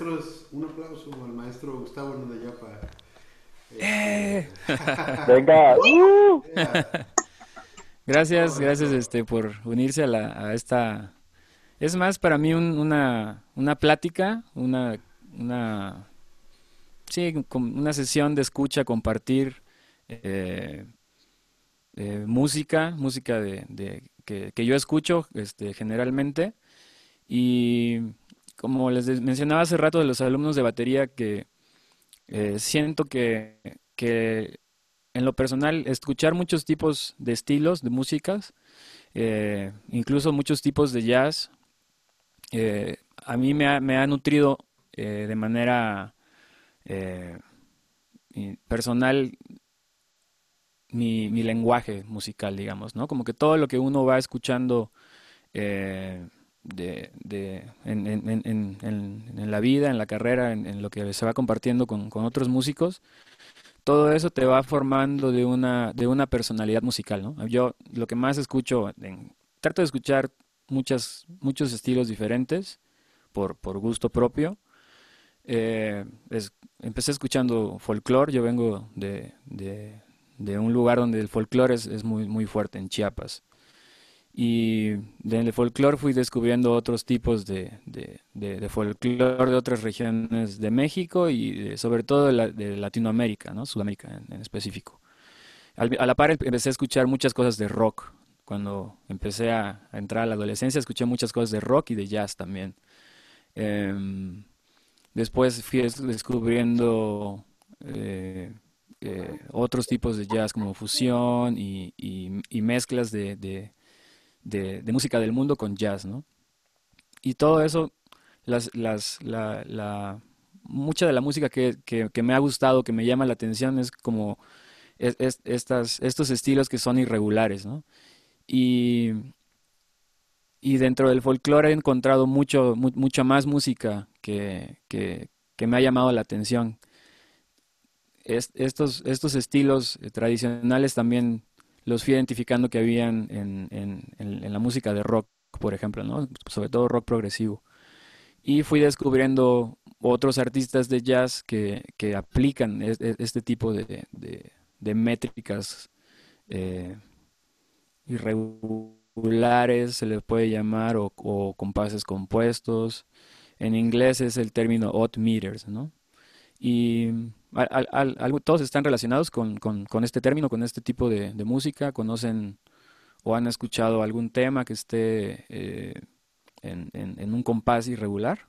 Este, maestros, un aplauso al maestro Gustavo Nodayapa. ¡Eh! Venga. ¡uh! Gracias, gracias este, por unirse a, la, a esta... Es más para mí un- una, una plática, una, una, sí, una sesión de escucha, compartir eh, eh, música, música de, de- que, que yo escucho este, generalmente. Y como les mencionaba hace rato de los alumnos de batería, que eh, siento que, que en lo personal, escuchar muchos tipos de estilos de músicas, eh, incluso muchos tipos de jazz, eh, a mí me ha, me ha nutrido de manera personal mi, mi lenguaje musical, digamos, ¿no? Como que todo lo que uno va escuchando eh, de, de- en, en- en- en- la vida, en la carrera, en, lo que se va compartiendo con, con otros músicos, todo eso te va formando de una, de una personalidad musical, ¿no? Yo lo que más escucho, trato de escuchar muchas, muchos estilos diferentes por, por gusto propio. Eh, es- empecé escuchando folclore, yo vengo de, de- de un lugar donde el folclore es, es muy, muy fuerte, en Chiapas. Y del folclore fui descubriendo otros tipos de, de, de, de folclore de otras regiones de México y de- sobre todo de, la- de Latinoamérica, ¿no? Sudamérica en, específico. A la par empecé a escuchar muchas cosas de rock. Cuando empecé a, entrar a la adolescencia, escuché muchas cosas de rock y de jazz también. Em, después fui des- descubriendo eh, eh, otros tipos de jazz como fusión y- y mezclas de, de- música del mundo con jazz, ¿no? Y todo eso, las, las, la, la- mucha de la música que, que- me ha gustado, que me llama la atención, es como es- es- estas, estos estilos que son irregulares, ¿no? Y, y dentro del folclore he encontrado mucho, mu- mucha más música que, que, que me ha llamado la atención. Es- estos, estos estilos eh, tradicionales también los fui identificando que habían en, en- en- en la música de rock, por ejemplo, ¿no? Sobre todo rock progresivo. Y fui descubriendo otros artistas de jazz que, que aplican es- es- este tipo de, de- de métricas eh, irregulares, se les puede llamar, o, o compases compuestos. En inglés es el término odd meters, ¿no? Y al- al- al- algo- todos están relacionados con, con- con este término, con este tipo de, de música. ¿Conocen o han escuchado algún tema que esté eh, en, en- en un compás irregular?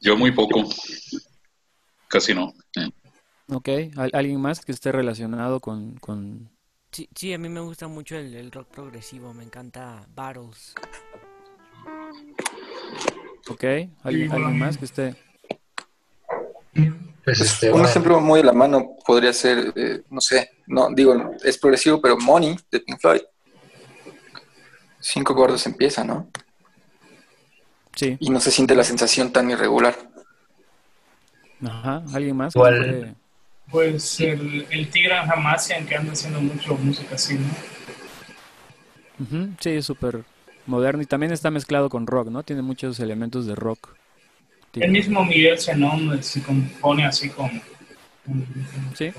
Yo muy poco, casi no. Eh, ¿Ok? ¿Al- ¿Alguien más que esté relacionado con, con... Sí, sí, a mí me gusta mucho el, el rock progresivo, me encanta Battles. ¿Ok? ¿Alguien, alguien más que esté... Pues este, Un bueno, ejemplo muy de la mano podría ser, eh, no sé, no digo, es progresivo, pero Money de Pink Floyd. Cinco gordos empieza, ¿no? Sí. Y no se siente la sensación tan irregular. Ajá. ¿Alguien más? esté- Pues el, el Tigran Hamasian que anda haciendo mucho música así, ¿no? Sí, es súper moderno y también está mezclado con rock, ¿no? Tiene muchos elementos de rock. El mismo Miguel Zenón se compone así con... con- Sí.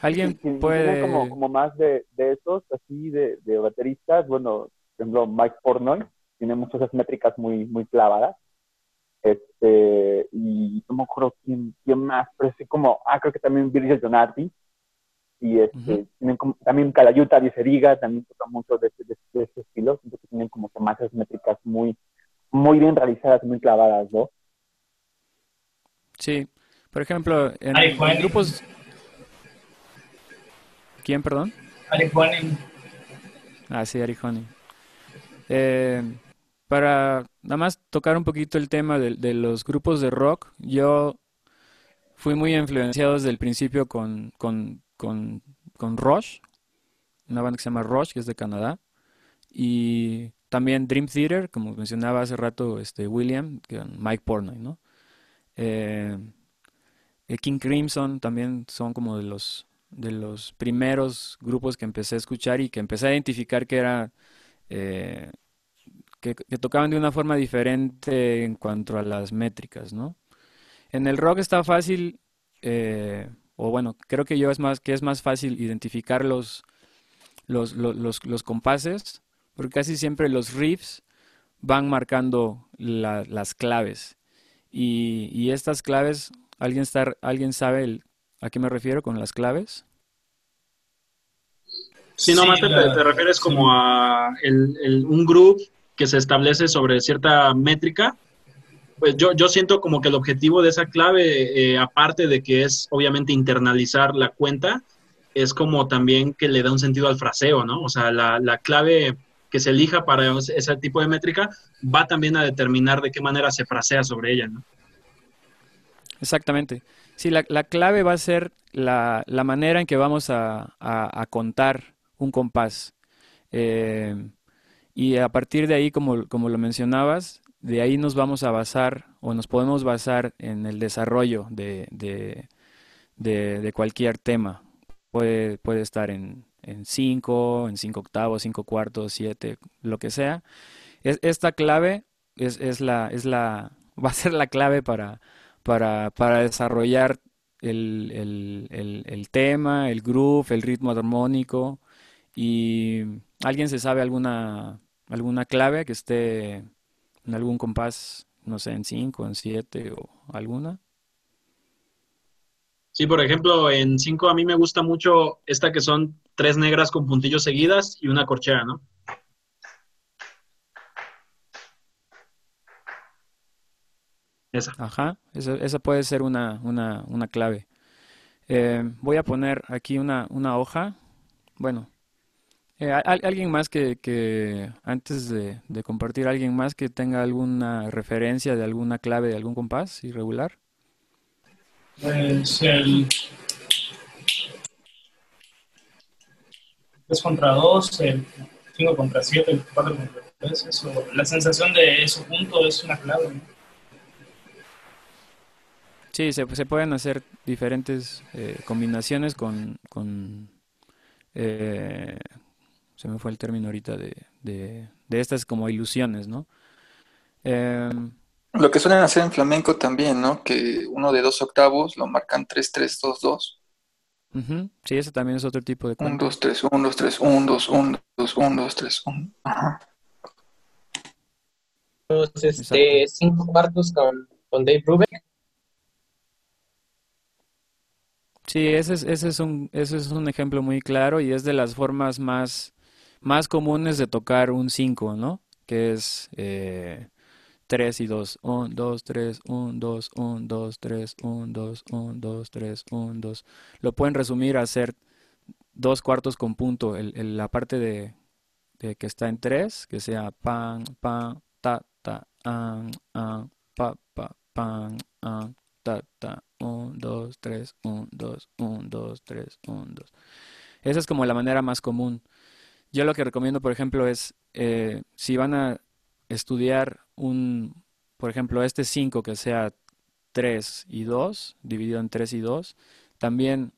¿Alguien puede... como, como más de, de esos, así, de, de bateristas, bueno, por ejemplo, Mike Portnoy tiene muchas métricas muy, muy clavadas. Este, y no me acuerdo quién, quién más, pero sí como, ah, creo que también Virgil Donati. Y este, tienen como, también Calayuta Diceriga, también toca mucho de, de, de ese estilo. Que tienen como que más esas métricas muy, muy bien realizadas, muy clavadas, ¿no? Sí, por ejemplo, en, Ari grupos... ¿Quién, perdón? Juanen, Ah, sí, Ari Honey. Eh, para nada más tocar un poquito el tema de, de los grupos de rock, yo fui muy influenciado desde el principio con, con, con, con Rush, una banda que se llama Rush, que es de Canadá, y también Dream Theater, como mencionaba hace rato este William, Mike Portnoy, ¿no? Eh, eh, King Crimson también son como de los de los primeros grupos que empecé a escuchar y que empecé a identificar que era eh, que, tocaban de una forma diferente en cuanto a las métricas, ¿no? En el rock está fácil, o bueno, creo que yo es más, que es más fácil identificar los, los, los, los compases, porque casi siempre los riffs van marcando la- las claves. Y, y estas claves, ¿alguien, está, ¿alguien sabe el- a qué me refiero con las claves? Sí, no, Sí, más te, la- te refieres como a el- el- un groove que se establece sobre cierta métrica. Pues yo, yo siento como que el objetivo de esa clave, eh, aparte de que es obviamente internalizar la cuenta, es como también que le da un sentido al fraseo, ¿no? O sea, la, la clave que se elija para ese tipo de métrica va también a determinar de qué manera se frasea sobre ella, ¿no? Exactamente. Sí, la, la clave va a ser la, la manera en que vamos a, a- a contar un compás. Eh, y a partir de ahí, como, como lo mencionabas, de ahí nos vamos a basar o nos podemos basar en el desarrollo de, de, de- de cualquier tema. Puede, puede estar en, en 5, en 5 octavos, 5 cuartos, 7, lo que sea. Es, esta clave es, es la, es la, va a ser la clave para, para, para desarrollar el, el- el- el tema, el groove, el ritmo armónico. ¿Y alguien se sabe alguna, alguna clave que esté en algún compás, no sé, en 5, en 7 o alguna? Sí, por ejemplo, en 5 a mí me gusta mucho esta que son tres negras con puntillos seguidas y una corchea, ¿no? Esa. Ajá, esa, esa puede ser una, una, una clave. Eh, voy a poner aquí una, una hoja. Bueno, eh, ¿al- alguien más que, que antes de, de compartir, alguien más que tenga alguna referencia de alguna clave de algún compás irregular? Pues el 3 contra 2, el 5 contra 7, el 4 contra 3, eso, la sensación de eso junto es una clave. ¿no? Sí, se, se pueden hacer diferentes eh, combinaciones con, con eh, se me fue el término ahorita de, de, de estas como ilusiones, ¿no? Em, Lo que suelen hacer en flamenco también, ¿no? Que uno de dos octavos lo marcan 3, 3, 2, 2. ujú, Sí, eso también es otro tipo de 1, cuenta. 2, 3, 1, 2, 3, 1, 2, 1, 2, 1, 2, 3, 1. Ajá. Los, este, cinco cuartos con, con Dave Brubeck. Sí, ese es, ese es un, ese es un ejemplo muy claro y es de las formas más, más comunes de tocar un 5, ¿no? Que es eh, 3 y 2. 1, 2, 3, 1, 2, 1, 2, 3, 1, 2, 1, 2, 3, 1, 2. Lo pueden resumir a hacer dos cuartos con punto. El, el- la parte de, de que está en 3, que sea pan, pan, ta, ta, an, an, pa, pa, pan, an, ta, ta, 1, 2, 3, 1, 2, 1, 2, 3, 1, 2. Esa es como la manera más común. Yo lo que recomiendo, por ejemplo, es eh, si van a estudiar un, por ejemplo, este 5 que sea 3 y 2, dividido en 3 y 2, también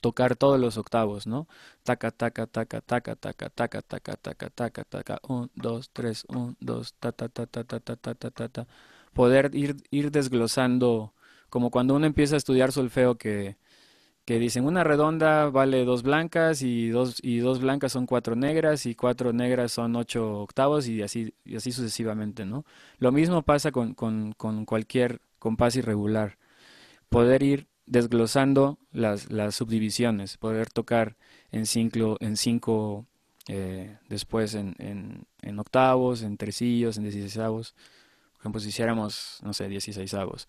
tocar todos los octavos, ¿no? Taca, taca, taca, taca, taca, taca, taca, taca, taca, taca, 1, 2, 3, 1, 2, ta, ta, ta, ta, ta, ta, ta, ta, ta, ta. Poder ir, ir desglosando, como cuando uno empieza a estudiar solfeo que, que dicen una redonda vale dos blancas y dos, y dos blancas son cuatro negras y cuatro negras son ocho octavos y así, y así sucesivamente, ¿no? Lo mismo pasa con, con, con cualquier compás irregular. Poder ir desglosando las, las subdivisiones, poder tocar en cinco, en cinco eh, después en, en, en octavos, en tresillos, en dieciseisavos. Por ejemplo, si hiciéramos, no sé, dieciseisavos.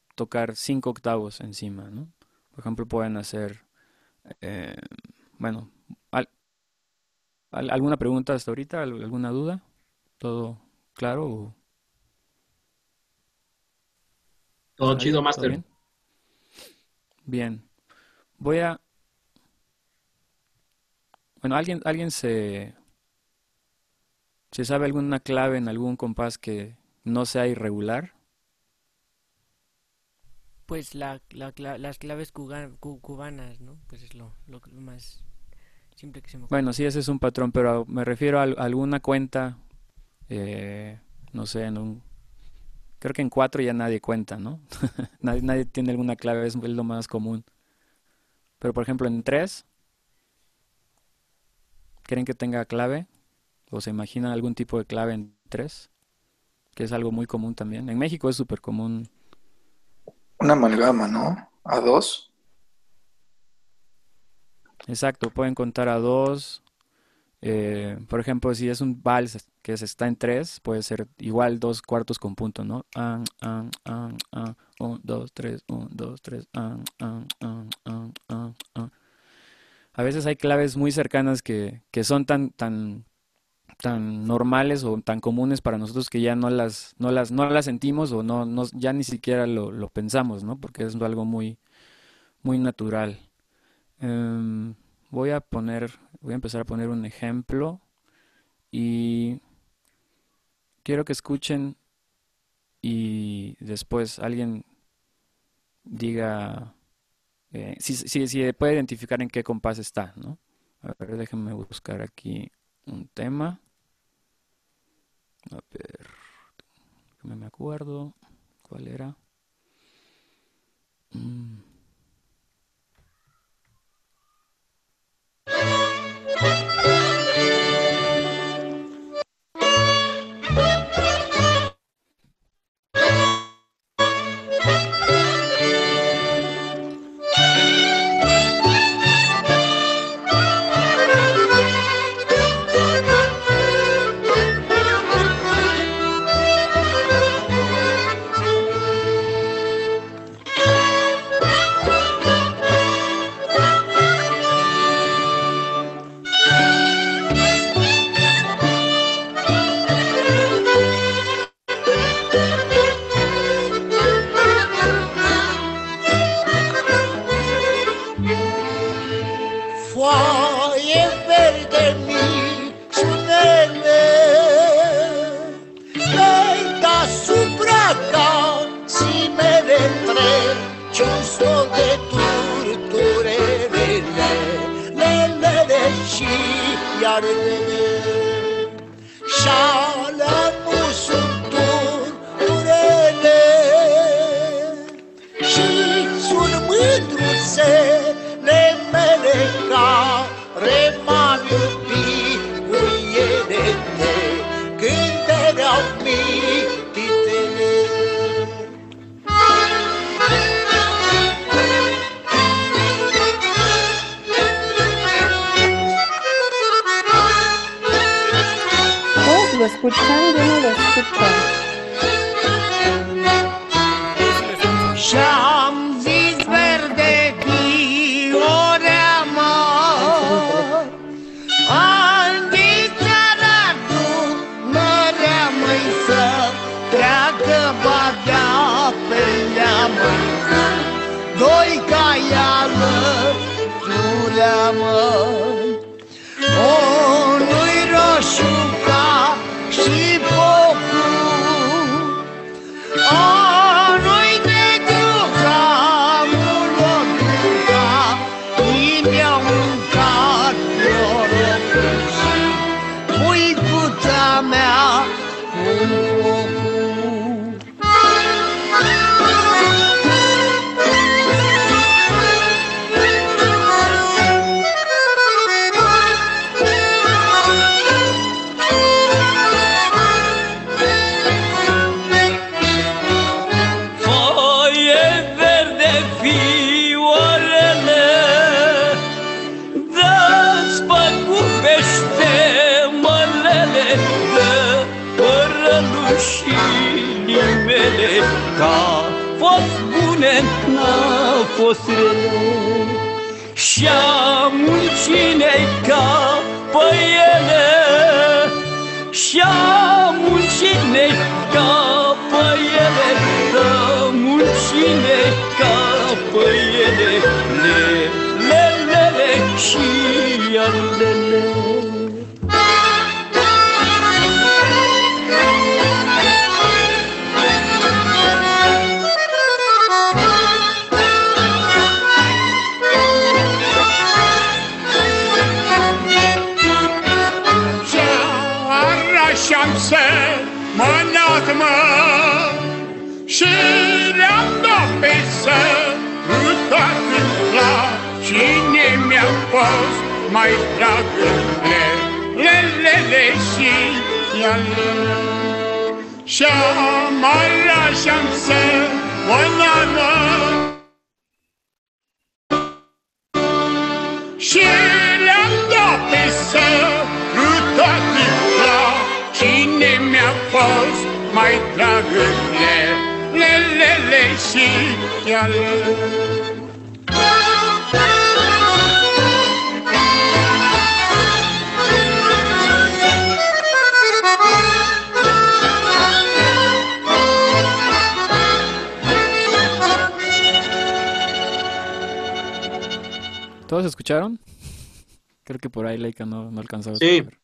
tocar cinco octavos encima, ¿no? Por ejemplo, pueden hacer, eh, bueno, al- al- ¿alguna pregunta hasta ahorita? ¿Al- ¿Alguna duda? ¿Todo claro? o- Todo ¿Está chido? Master. bien? Bien. Voy a... Bueno, ¿alguien, alguien se... ¿Se sabe alguna clave en algún compás que no sea irregular? Pues la, las claves cubanas, ¿no? Pues es lo, más simple que se me ocurre. Bueno, sí, ese es un patrón, pero me refiero a al- alguna cuenta, eh, no sé, en un... Creo que en cuatro ya nadie cuenta, ¿no? Nadie, tiene alguna clave, es, es lo más común. Pero por ejemplo en tres, ¿creen que tenga clave? ¿O se imaginan algún tipo de clave en tres? Que es algo muy común también. En México es súper común. Una amalgama, ¿no? A dos. Exacto, pueden contar a dos. eh, por ejemplo, si es un vals que está en tres, puede ser igual dos cuartos con punto, ¿no? An, un, dos, tres, un, dos, tres. A veces hay claves muy cercanas que, que son tan, tan, tan normales o tan comunes para nosotros que ya no las, no las, no las sentimos o no, no- ya ni siquiera lo, pensamos, ¿no? Porque es algo muy, muy natural. Em, voy a poner, voy a empezar a poner un ejemplo y quiero que escuchen y después alguien diga eh, si, si, si puede identificar en qué compás está, ¿no? A ver, déjenme buscar aquí un tema. A ver, no me acuerdo cuál era. Mm. ¿Todos escucharon? Creo que por ahí Leica no, no alcanzaba a Sí. escuchar.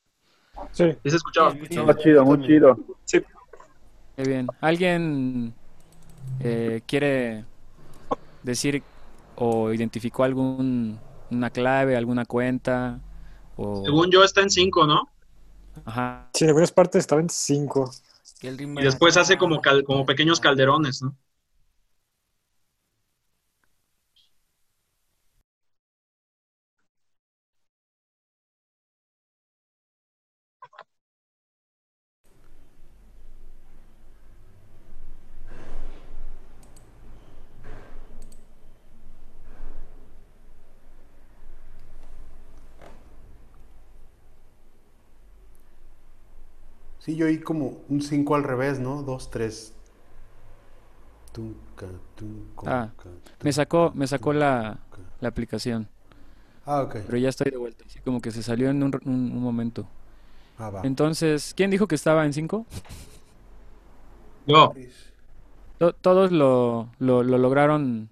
Sí, se escuchaba. Muy chido, muy chido. Sí. Qué bien. ¿Alguien eh, quiere decir o identificó algún una clave, alguna cuenta? O... Según yo está en 5, ¿no? Ajá. Sí, en algunas partes estaba en 5. Y después hace como, cal- como pequeños calderones, ¿no? Sí, yo oí como un 5 al revés, ¿no? 2, 3. Tunca, tunca, Ah, me sacó, me sacó la, la aplicación. Ah, ok. Pero ya estoy de vuelta. Así como que se salió en un, un- un momento. Ah, va. Entonces, ¿quién dijo que estaba en 5? Yo. ¿Todos lo, lo, lo lograron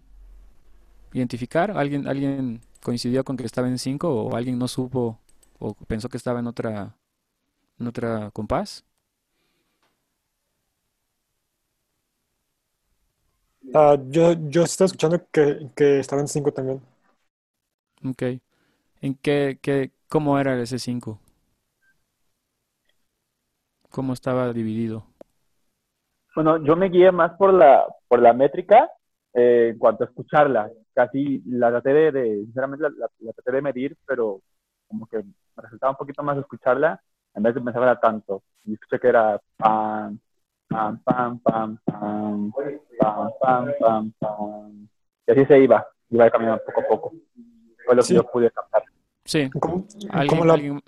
identificar? ¿Alguien, ¿Alguien coincidió con que estaba en 5 o alguien no supo o pensó que estaba en otra, en otra compás? Ah, yo, yo estaba escuchando que, que estaba en 5 también. Ok. ¿En qué, qué, cómo era ese 5? ¿Cómo estaba dividido? Bueno, yo me guié más por la, por la métrica eh, en cuanto a escucharla. Casi la traté de, de- sinceramente la, la- la traté de medir, pero como que me resultaba un poquito más escucharla en vez de pensarla tanto. Y escuché que era pam, pam, pam, pam, pam, pam, pam, pam, pam. Y así se iba, iba caminando poco a poco. Fue lo que Sí. yo pude captar. Sí. ¿Cómo, ¿Alguien, cómo la- alguien,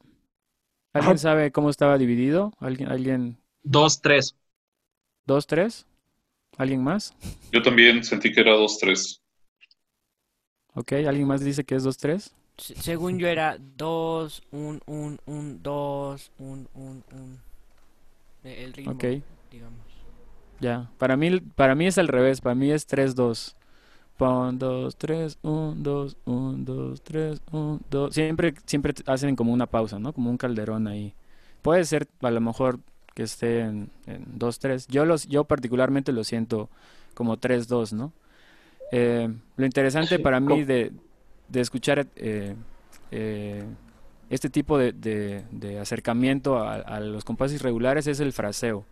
¿alguien sabe cómo estaba dividido? ¿Alguien, alguien, 2, 3. dos, tres? ¿Alguien más? Yo también sentí que era 2-3. Ok, ¿alguien más dice que es dos, tres? Se- Según yo era 2, 1, 1, 1, 2, 1, 1, 1. El ritmo, Ok. digamos. Ya, para mí, para mí es al revés, para mí es 3-2. Pon 2, 3, 1, 2, 1, 2, 3, 1, 2. Siempre, siempre hacen como una pausa, ¿no? Como un calderón ahí. Puede ser a lo mejor que esté en, en 2, 3. Yo, los, yo particularmente lo siento como 3, 2, ¿no? Eh, lo interesante para mí de, de escuchar eh, eh, este tipo de, de- acercamiento a, a los compases regulares es el fraseo.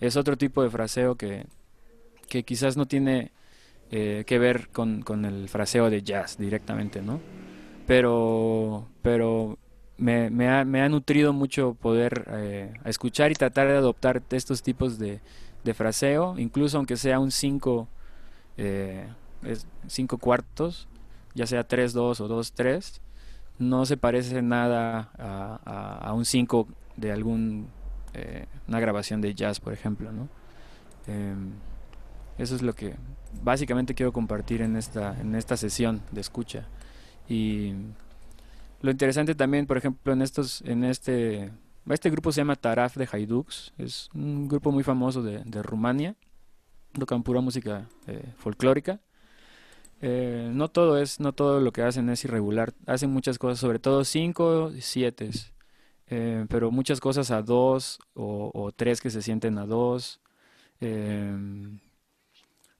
Es otro tipo de fraseo que, que quizás no tiene eh, que ver con, con el fraseo de jazz directamente, ¿no? Pero, pero me, me ha, me ha nutrido mucho poder escuchar y tratar de adoptar estos tipos de, de fraseo, incluso aunque sea un 5 cinco cuartos, ya sea 3-2 o 2-3, no se parece nada a, un 5 de algún eh, una grabación de jazz, por ejemplo, ¿no? Em, eso es lo que básicamente quiero compartir en esta, en esta sesión de escucha. Y lo interesante también, por ejemplo, en estos, en este, este grupo se llama Taraf de Haiduks, es un grupo muy famoso de, de Rumania. tocan pura música eh, folclórica. Eh, no todo es, no todo lo que hacen es irregular. Hacen muchas cosas, sobre todo cinco siete, eh, pero muchas cosas a dos o, tres que se sienten a dos. Em,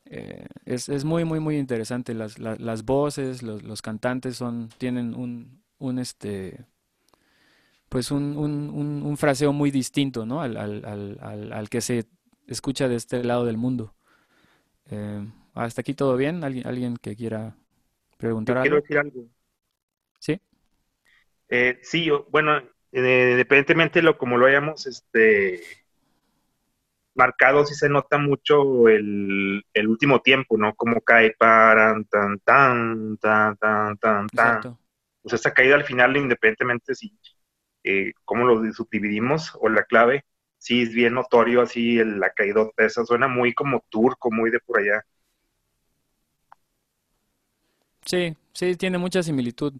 eh, es, es muy, muy, muy interesante. Las, la- las voces, los, los cantantes son, tienen un, un este, pues un, un, un, fraseo muy distinto, ¿no? Al, al, al, al, que se escucha de este lado del mundo. Eh, hasta aquí todo bien. ¿Alguien, alguien que quiera preguntar Yo quiero algo? decir algo. Sí. Eh, sí, bueno, eh, independientemente de lo como lo hayamos este, marcado, sí se nota mucho el, el último tiempo, ¿no? Como cae paran, tan, tan, tan, tan, tan, tan. Exacto. Pues esa caída al final, independientemente si eh, cómo lo subdividimos o la clave, sí es bien notorio así el- la caídota esa, suena muy como turco, muy de por allá. Sí, sí, tiene mucha similitud.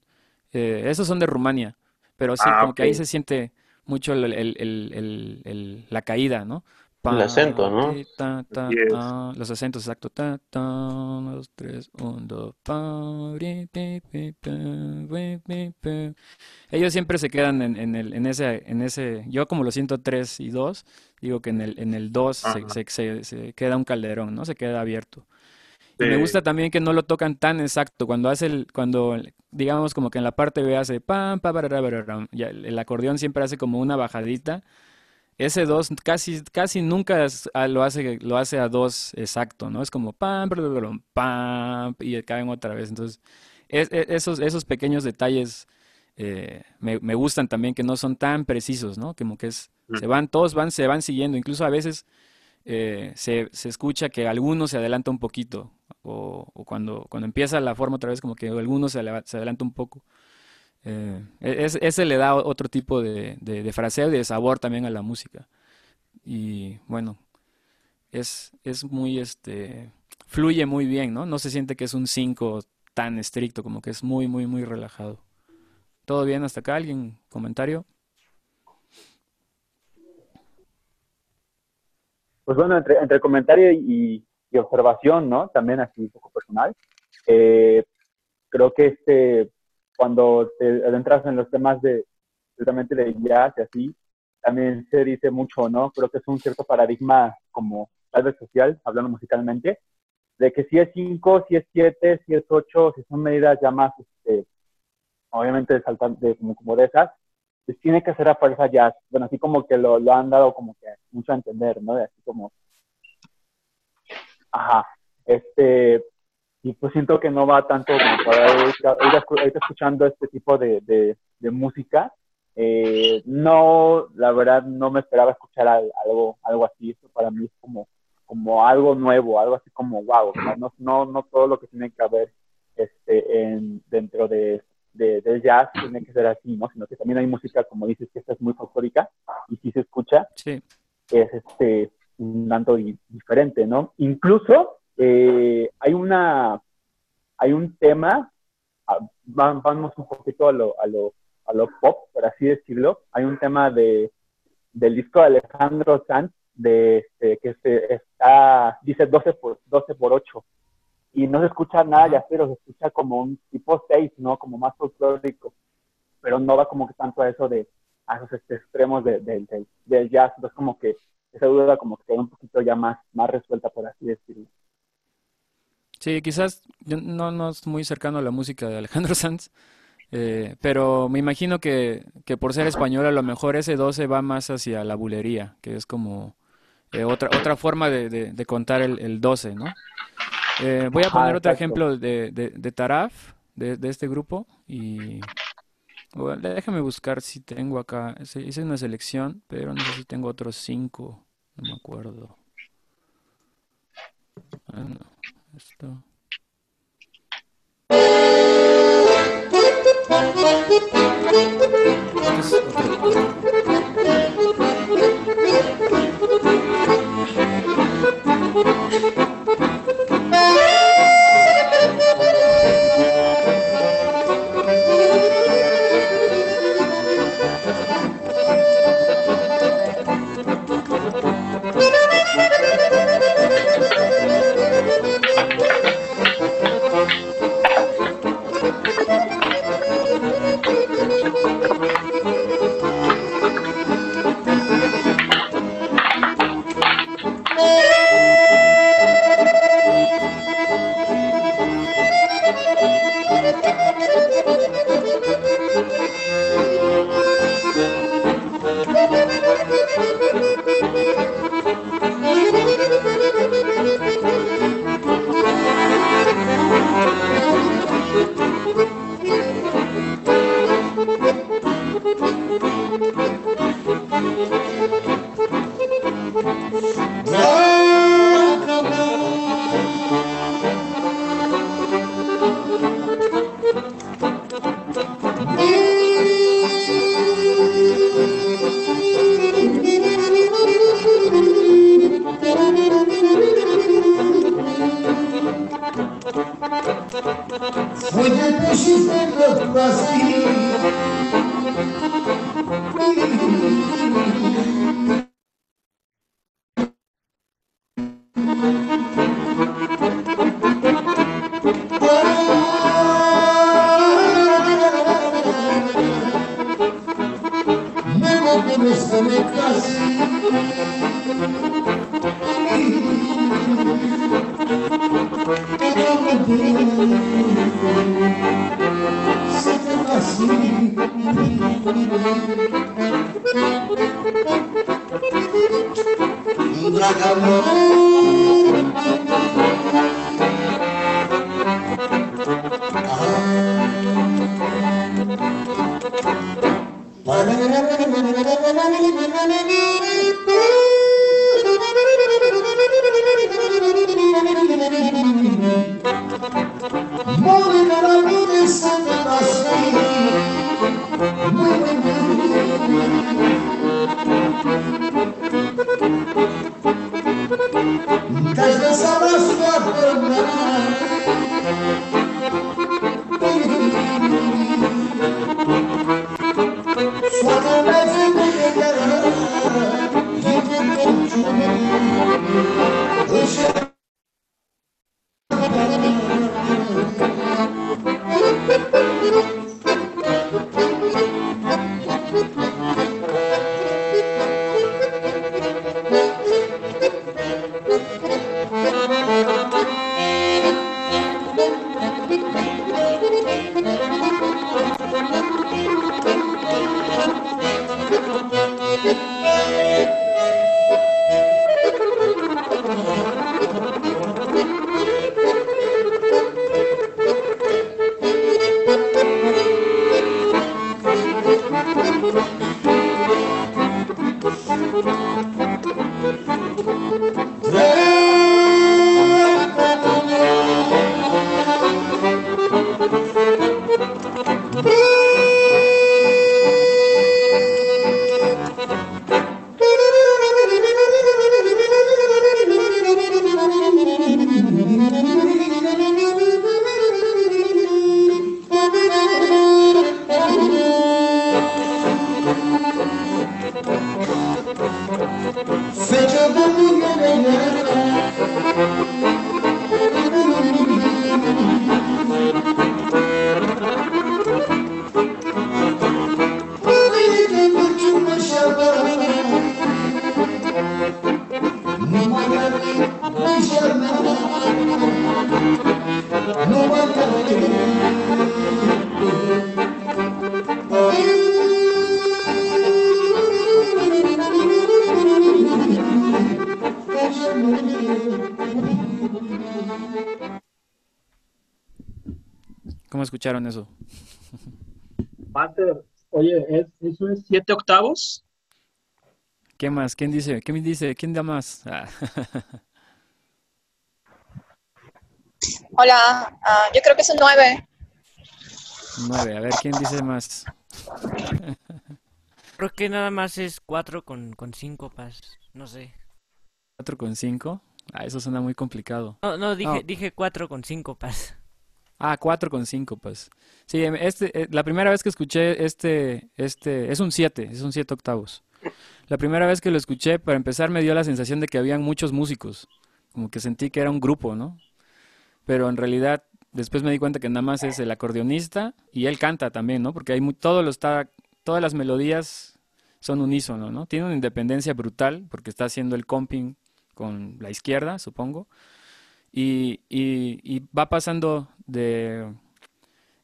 Eh, esos son de Rumania, pero sí, Ah, como que ahí se siente mucho el, el- el- el- el- la caída, ¿no? El acento, ¿no? ta, ta, ta, los acentos, exacto. Ta, ta, dos, tres, un, dos, pa, ri, pi, pi, pa, wi, pi, pa. Ellos siempre se quedan en, en el, en ese, en ese, yo como lo siento tres y dos, digo que en el, en el dos se, se- se queda un calderón, ¿no? Se queda abierto. Y me gusta también que no lo tocan tan exacto. Cuando hace el, cuando, digamos, como que en la parte B hace pam, pa, parará, pararam, ya el, acordeón siempre hace como una bajadita. Ese dos casi, casi nunca lo hace, lo hace a dos exacto, ¿no? Es como pam, pararam, pam, y caen otra vez. Entonces, es- es- esos, esos pequeños detalles eh, me, me gustan también que no son tan precisos, ¿no? Como que es, se van, todos van, se van siguiendo. Incluso a veces eh, se, se escucha que alguno se adelanta un poquito, o, cuando, cuando empieza la forma otra vez, como que alguno se, adelanta un poco. Eh, e- es- ese le da otro tipo de fraseo y de sabor también a la música. Y bueno, es, es muy, este, fluye muy bien, ¿no? No se siente que es un 5 tan estricto, como que es muy, muy, muy relajado. ¿Todo bien hasta acá? ¿Alguien comentario? Pues bueno, entre, entre comentario y, y observación, ¿no? También así un poco personal. eh, creo que este, cuando te adentras en los temas de, justamente de jazz y así, también se dice mucho, ¿no? Creo que es un cierto paradigma como tal vez social, hablando musicalmente, de que si es 5, si es 7, si es 8, si son medidas ya más, este, obviamente de, saltan- de, como, como de esas, pues tiene que ser a fuerza jazz. Bueno, así como que lo, lo han dado como que mucho a entender, ¿no? De así como, ajá, este, y pues siento que no va tanto como para ir, escuchando este tipo de, de, de música. Eh, no, la verdad, no me esperaba escuchar al- algo, algo así. Esto para mí es como, como algo nuevo, algo así como wow. ¿no? No, no, todo lo que tiene que haber este, en, dentro de, de- del jazz tiene que ser así, ¿no? Sino que también hay música, como dices, que esta es muy folclórica y si se escucha, Sí. es este un tanto di- diferente, ¿no? Incluso eh, hay una hay un tema, ah, va- vamos un poquito a lo, a lo, a lo pop, por así decirlo. Hay un tema de del disco de Alejandro Sanz de este, que se está dice 12 por 12 por 8 y no se escucha nada ya pero se escucha como un tipo 6, ¿no? Como más folclórico, pero no va como que tanto a eso de a esos extremos de- de- del del jazz, entonces como que esa duda como que queda un poquito ya más, más resuelta, por así decirlo. Sí, quizás yo no, no es muy cercano a la música de Alejandro Sanz, eh, pero me imagino que, que por ser español a lo mejor ese 12 va más hacia la bulería, que es como eh, otra, otra forma de, de- de contar el, el 12, ¿no? Eh, voy a poner otro ejemplo de, de, de Taraf, de, de este grupo, y déjame buscar si tengo acá, hice una selección, pero no sé si tengo otros cinco, no me acuerdo. Ah, no, esto. Es otro. no no ¿Cómo escucharon eso? Master, oye, ¿es, ¿eso es siete octavos? ¿Qué más? ¿Quién dice? ¿Quién dice? ¿Quién da más? Ah. Hola, ah, yo creo que es un 9. Nueve. A ver, ¿quién dice más? Creo que nada más es 4 con, con 5 pas. No sé. ¿Cuatro con cinco? Ah, eso suena muy complicado. No, no, dije, No. dije 4 con 5 pas. Ah, cuatro con cinco, pues. Sí, em, este, eh, la primera vez que escuché este, este, es un siete, es un siete octavos. La primera vez que lo escuché, para empezar, me dio la sensación de que habían muchos músicos, como que sentí que era un grupo, ¿no? Pero en realidad, después me di cuenta que nada más es el acordeonista y él canta también, ¿no? Porque hay mu- todo todas las melodías son unísono, ¿no? Tiene una independencia brutal porque está haciendo el comping con la izquierda, supongo y, va pasando de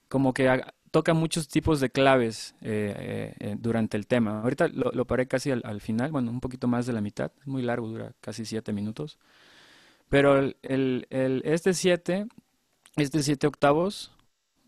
como que toca muchos tipos de claves eh, eh, eh, durante el tema. Ahorita lo, lo paré casi al, al final, bueno, un poquito más de la mitad, es muy largo, dura casi siete minutos. Pero el, el- el- este siete, este siete octavos,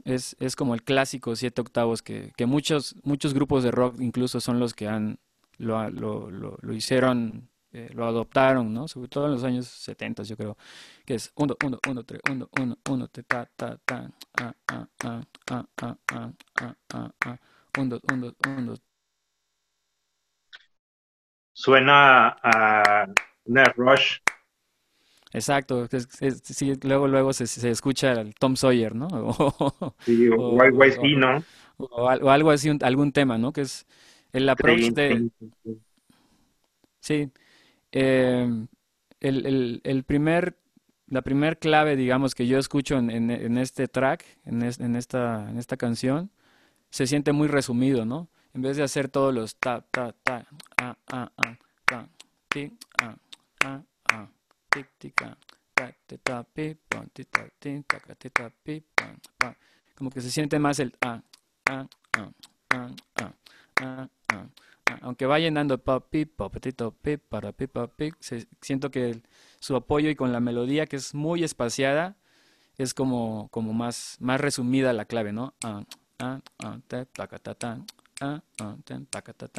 es, es como el clásico siete octavos que, que muchos, muchos grupos de rock incluso son los que han, lo, lo, lo hicieron, eh, lo adoptaron, ¿no? Sobre todo en los años 70, yo creo, que es 1, 1, 1, 3, 1, 1, 1, ta, ta, ta, ah, ah, ah, ah, ah, ah, ah, ah, ah, 1, 1, 1, Suena a una Rush. Exacto, es- es- sí, luego luego se, se escucha el Tom Sawyer, ¿no? O, Sí, o o- YYZ, o- ¿no? o al- o algo así, un- algún tema, ¿no? Que es el approach de, sí, eh, el, el, el primer, la primer clave, digamos, que yo escucho en, en, en este track, en, es- en esta, en esta canción, se siente muy resumido, ¿no? En vez de hacer todos los ta, ta, ta, ah, ah, ah, ta, ti, ah, ah, ah, tic, tic, ah, ta, ti, ta, pi, pam, ti, ta, ti, taca, ti, ta, pi, pam, pam. Como que se siente más el ah, ah, ah, ah, ah, ah, ah, ah. Aunque va llenando pa, pi, pa, petito, pi, para, pi, pa, pi, se- siento que su apoyo y con la melodía que es muy espaciada, es como, como más, más resumida la clave, ¿no?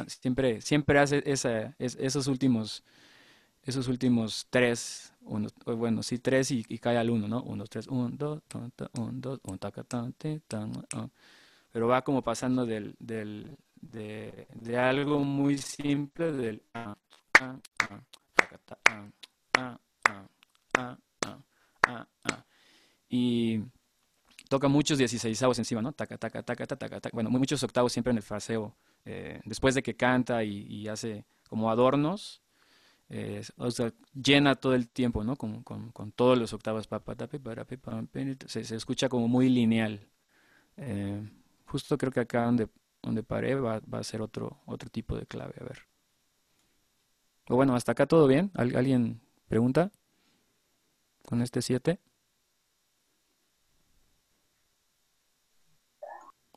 Siempre, siempre hace esa, es- esos últimos, esos últimos tres, bueno, sí, tres y, cae al uno, ¿no? Uno, tres, un, dos, un, dos, un, taca, ah. Pero va como pasando del, del, de, de algo muy simple, del. Y toca muchos 16 encima, ¿no? Taca, taca, taca, taca, taca. Bueno, muchos octavos siempre en el fraseo. eh, después de que canta y, hace como adornos, eh, o sea, llena todo el tiempo, ¿no? Con, con, todos los octavos. Se, se escucha como muy lineal. Eh, justo creo que acá donde, donde paré va, va a ser otro, otro tipo de clave. A ver. O bueno, hasta acá todo bien. ¿Al- ¿Alguien pregunta? Con este 7.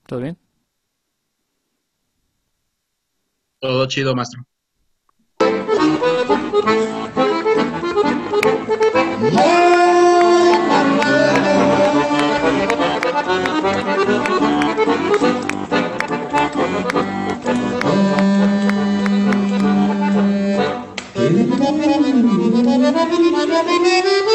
¿Todo bien? Todo chido, maestro. Thank you.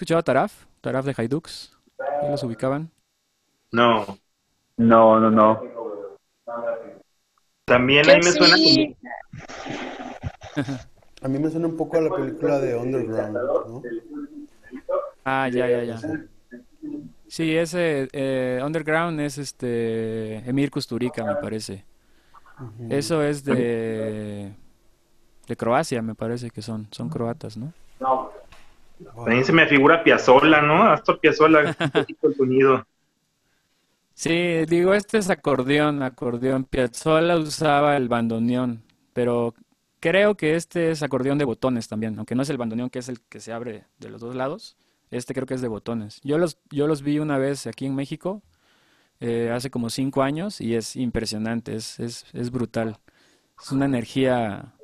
Escuchado a Taraf? Taraf de Haidux. ¿Ya los ubicaban? No. No, no, no. También ahí me suena sí. como... A mí me suena un poco a la película de Underground, ¿no? Ah, ya, ya, ya. Sí, ese eh, Underground es este Emir Kusturica, me parece. Eso es de de Croacia, me parece que son, son croatas, ¿no? También se me figura Piazzolla, ¿no? Astor Piazzolla, un poquito el sonido. Sí, digo, este es acordeón, acordeón. Piazzolla usaba el bandoneón, pero creo que este es acordeón de botones también, aunque no es el bandoneón que es el que se abre de los dos lados. Este creo que es de botones. Yo los, yo los vi una vez aquí en México, eh, hace como cinco años, y es impresionante, es, es, es brutal. Es una energía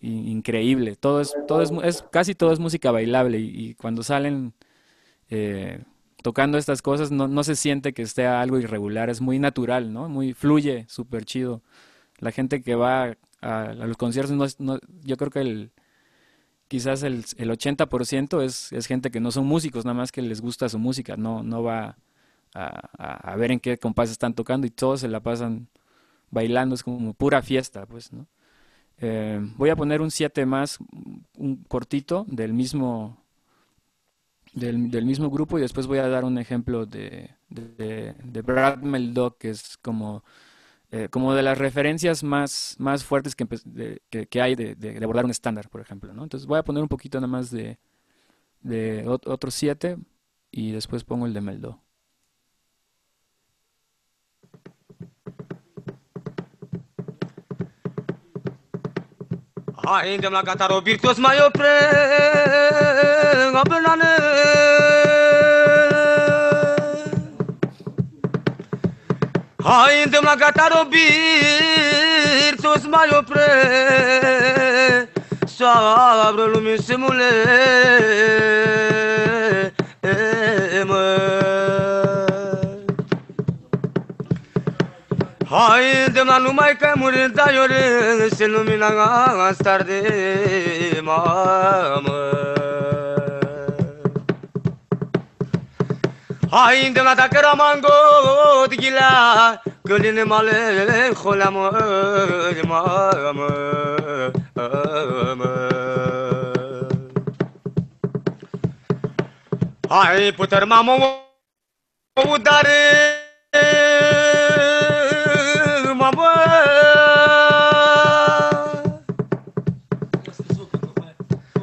increíble. Todo es, todo es, es- casi todo es música bailable y, cuando salen eh, tocando estas cosas no, no se siente que esté algo irregular, es muy natural, ¿no? Muy fluye, súper chido. La gente que va a, los conciertos, no no- yo creo que el, quizás el, el 80% es, es gente que no son músicos, nada más que les gusta su música, no, no va a, a- a ver en qué compás están tocando y todos se la pasan bailando, es como pura fiesta, pues, ¿no? Eh, voy a poner un 7 más, un cortito del mismo, del, del mismo grupo y después voy a dar un ejemplo de, de, Brad Meldó, que es como, eh, como de las referencias más, más fuertes que, de- que, hay de, abordar un estándar, por ejemplo, ¿no? Entonces voy a poner un poquito nada más de, de ot- otros 7 y después pongo el de Meldó. Ajungem la cantar o virtuos mai oprem O plânane Ajungem la cantar o virtuos mai oprem Soară lumii se mulește simule Haide la numai că murim da iore Se lumina star de mamă Haide la dacă ramango digila Găline male xolamă mamă Hai puter mamă udare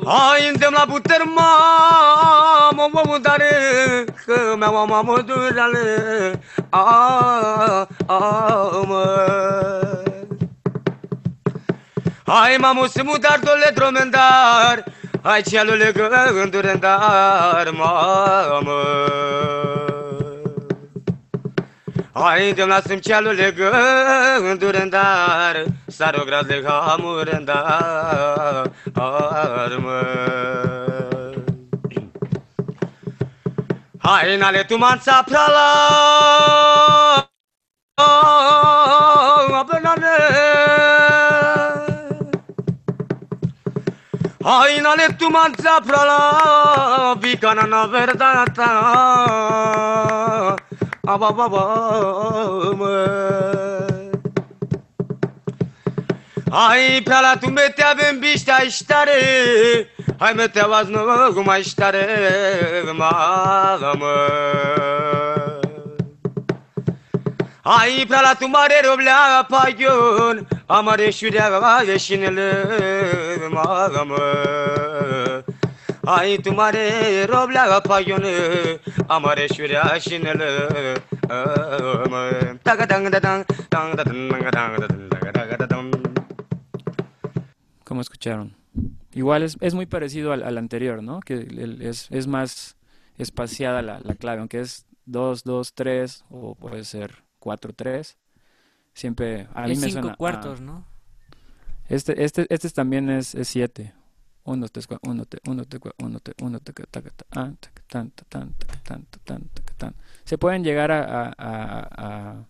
Hai îndemn la puter mamă mă udare Că mea mamă durale A, a, mă. Hai mamă să mudar dole dromendar Hai celule gândurendar mamă Haidem la sâmcealul de gânduri în dar, s-ar o de hamur în dar, mă. Hai, nale tu manța prala, apelane. Hai, nale tu manța prala, bicana na verdata, Aba babamı Ay pela tu me te avem bista istare Hai me te vas no guma istare mamă Ai pela tu mare er, roblea paion Amare șurea va veșinele Tagadang dadang dang dadang dang dadang dang dadang como escucharon. Igual es, es muy parecido al, al anterior, ¿no? Que el- es, es más espaciada la, la clave, aunque es 2, 2, 3 o puede ser 4, 3. Siempre a mí Es me cinco suena a- cuartos, ¿no? Este, este, este también es 7. 1, 3, 4, 1, 1, 1, 1, Se pueden llegar a, a, a, a-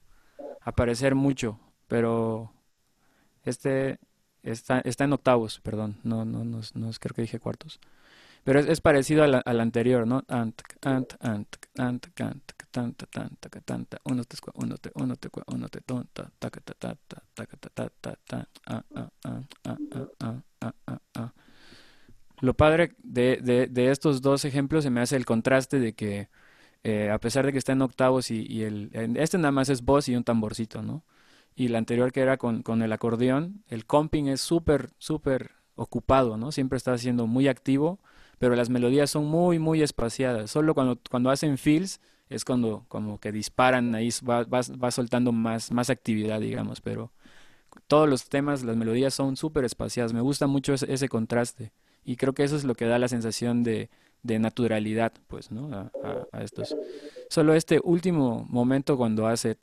a parecer mucho, pero este está, está en octavos, perdón, no, no, no, no creo que dije cuartos. Pero es, es parecido al, al anterior, ¿no? Ant, ant, ant, ant, ant, tanta, tanta, tanta, uno, tres, cua- uno, te, uno, te, cua- uno, te, ton, ta, taca, ta, ta, ta, taca, ta, ta, ta, ta, ah, ah, ah, ah, ah, ah, ah, ah, ah. Lo padre de, de, estos dos ejemplos se me hace el contraste de que eh, a pesar de que está en octavos y, el, este nada más es voz y un tamborcito, ¿no? Y el anterior que era con, con el acordeón, el comping es súper, súper ocupado, ¿no? Siempre está siendo muy activo, pero las melodías son muy, muy espaciadas. Solo cuando, cuando hacen fills es cuando como que disparan ahí, va, va, va soltando más, más actividad, digamos, pero todos los temas, las melodías son súper espaciadas. Me gusta mucho ese contraste y creo que eso es lo que da la sensación de, de naturalidad, pues, ¿no? A, estos. Solo este último momento cuando hace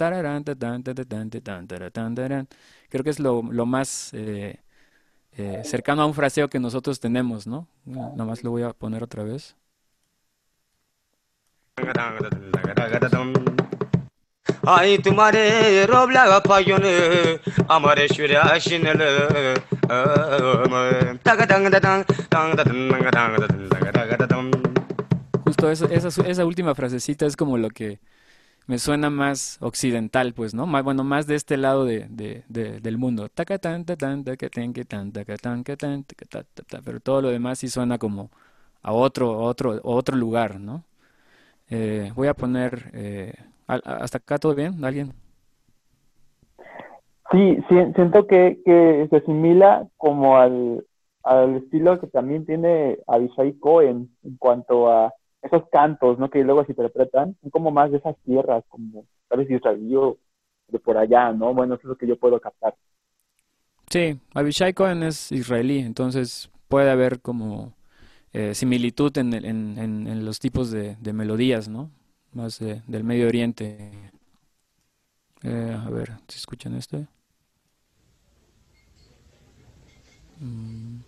creo que es lo, más eh, eh, cercano a un fraseo que nosotros tenemos, ¿no? Nada más lo voy a poner otra vez. Hi তোমারে রবলা পায়ন Justo esa, esa, esa última frasecita es como lo que me suena más occidental, pues, ¿no? Más, bueno, más de este lado de, de, del mundo. Pero todo lo demás sí suena como a otro, otro, otro lugar, ¿no? Eh, voy a poner eh, hasta acá todo bien, ¿alguien? Sí, sí, siento que, que se asimila como al, al estilo que también tiene Abishai Cohen en cuanto a esos cantos, ¿no? Que luego se interpretan, son como más de esas tierras, como tal vez israelí o de por allá, ¿no? Bueno, eso es lo que yo puedo captar. Sí, Abishai Cohen es israelí, entonces puede haber como eh, similitud en, en, en- en los tipos de, de melodías, ¿no? Más de- del Medio Oriente. Eh, a ver, si escuchan este. Mm.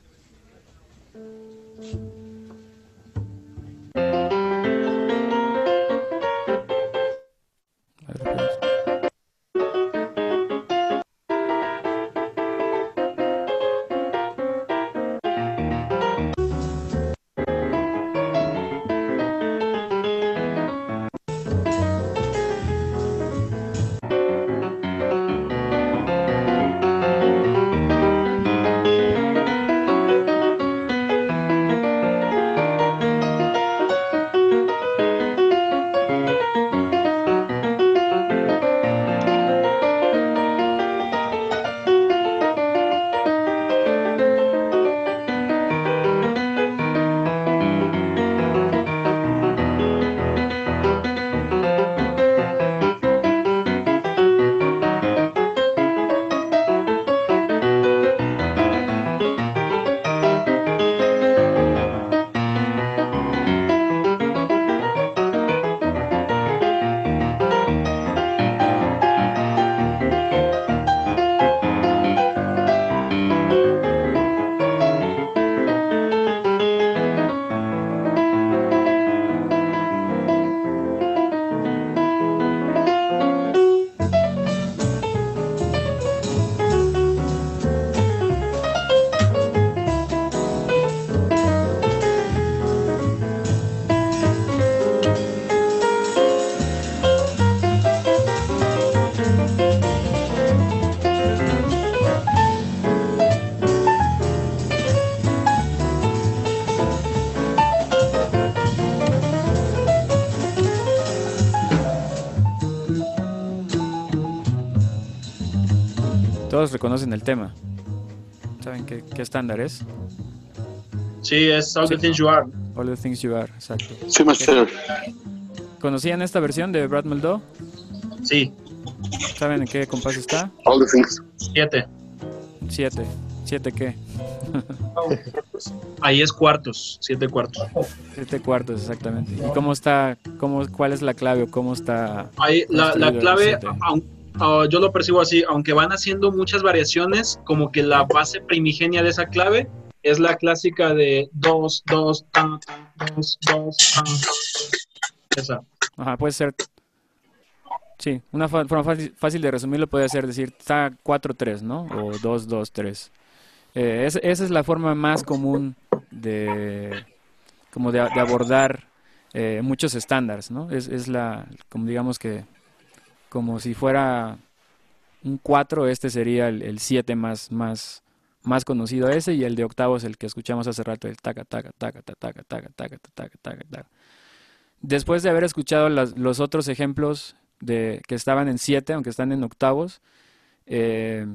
Todos reconocen el tema. ¿Saben qué, qué estándar es? Sí, es All the Things You Are. All the Things You Are, exacto. Sí, master. ¿Conocían esta versión de Brad Meldó? Sí. ¿Saben en qué compás está? All the things. Siete. Siete. ¿Siete qué? Ahí es cuartos, siete cuartos. Siete cuartos, exactamente. ¿Y cómo está, cómo, cuál es la clave o cómo está Ahí, la, la clave, ah, yo lo percibo así, aunque van haciendo muchas variaciones, como que la base primigenia de esa clave es la clásica de dos, dos, tan, tan, dos, dos, tan, tan. Esa. Ajá, puede ser. Sí, una forma fácil, de resumirlo puede ser decir, está 4-3, ¿no? O 2-2-3. Eh, es- esa es la forma más común de, como de, de abordar eh, muchos estándares, ¿no? Es, es la, como digamos que, como si fuera un 4, este sería el 7 más, más, más conocido ese, y el de octavos, el que escuchamos hace rato, el taca, taca, taca, taca, taca, taca, taca, taca, taca. Después de haber escuchado las- los otros ejemplos de, que estaban en 7, aunque están en octavos, eh,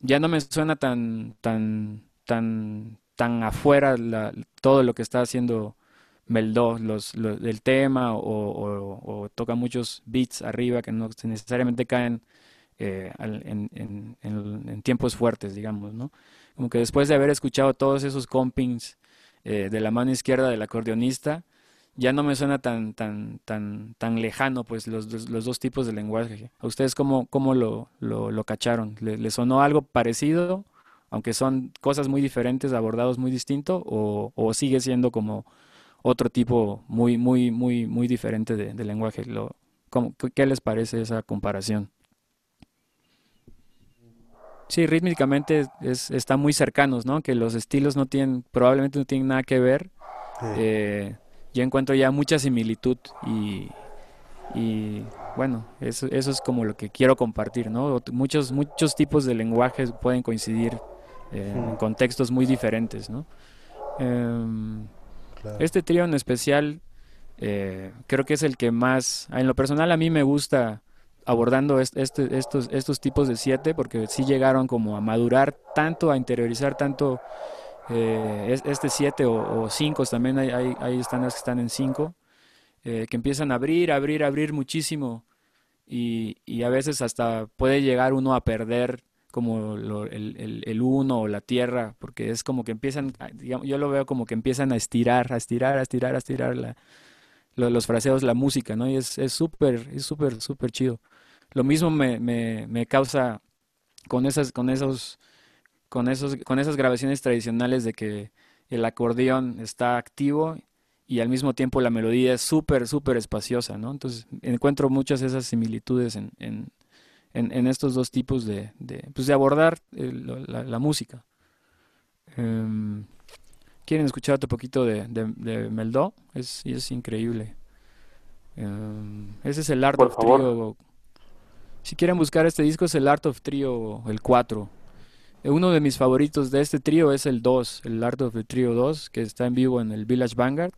ya no me suena tan, tan, tan, tan afuera la- todo lo que está haciendo Meldó, los, los- el tema o, o- o toca muchos beats arriba que no necesariamente caen eh, en, en- en- en tiempos fuertes, digamos, ¿no? Como que después de haber escuchado todos esos compings eh, de la mano izquierda del acordeonista, ya no me suena tan, tan, tan, tan lejano, pues, los, dos- los dos tipos de lenguaje. ¿A ustedes cómo, cómo lo, lo, lo cacharon? ¿Le, le sonó algo parecido aunque son cosas muy diferentes, abordados muy distinto, o, o sigue siendo como otro tipo muy, muy, muy, muy diferente de, de lenguaje. Lo, ¿cómo- ¿Qué les parece esa comparación? Sí, rítmicamente es, están muy cercanos, ¿no? Que los estilos no tienen, probablemente no tienen nada que ver. Eh, yo encuentro ya mucha similitud y, y bueno, eso, eso es como lo que quiero compartir, ¿no? Muchos, muchos tipos de lenguajes pueden coincidir eh, en contextos muy diferentes, ¿no? Em, Este trío en especial eh, creo que es el que más, en lo personal a mí me gusta abordando est- este- estos, tipos de siete porque sí llegaron como a madurar tanto, a interiorizar tanto eh, es- este siete o, cinco, también hay, hay, hay estándares que están en cinco, eh, que empiezan a abrir, abrir, abrir muchísimo y a veces hasta puede llegar uno a perder como el, el, uno o la tierra, porque es como que empiezan, digamos, yo lo veo como que empiezan a estirar, a estirar, a estirar, a estirar los fraseos, la música, ¿no? Y es súper, es súper, súper chido. Lo mismo me, me, me causa con esas, con esos, con esos, con esas grabaciones tradicionales de que el acordeón está activo y al mismo tiempo la melodía es súper, súper espaciosa, ¿no? Entonces encuentro muchas esas similitudes en, en, en estos dos tipos de, de, pues de abordar la, la música. Em, ¿Quieren escuchar otro poquito de, de, de Meldó? Es, increíble. Em, ese es el Art Por of favor. Trio. Si quieren buscar este disco es el Art of Trio, el 4. Eh, Uno de mis favoritos de este trío es el 2, el Art of the Trio 2, que está en vivo en el Village Vanguard.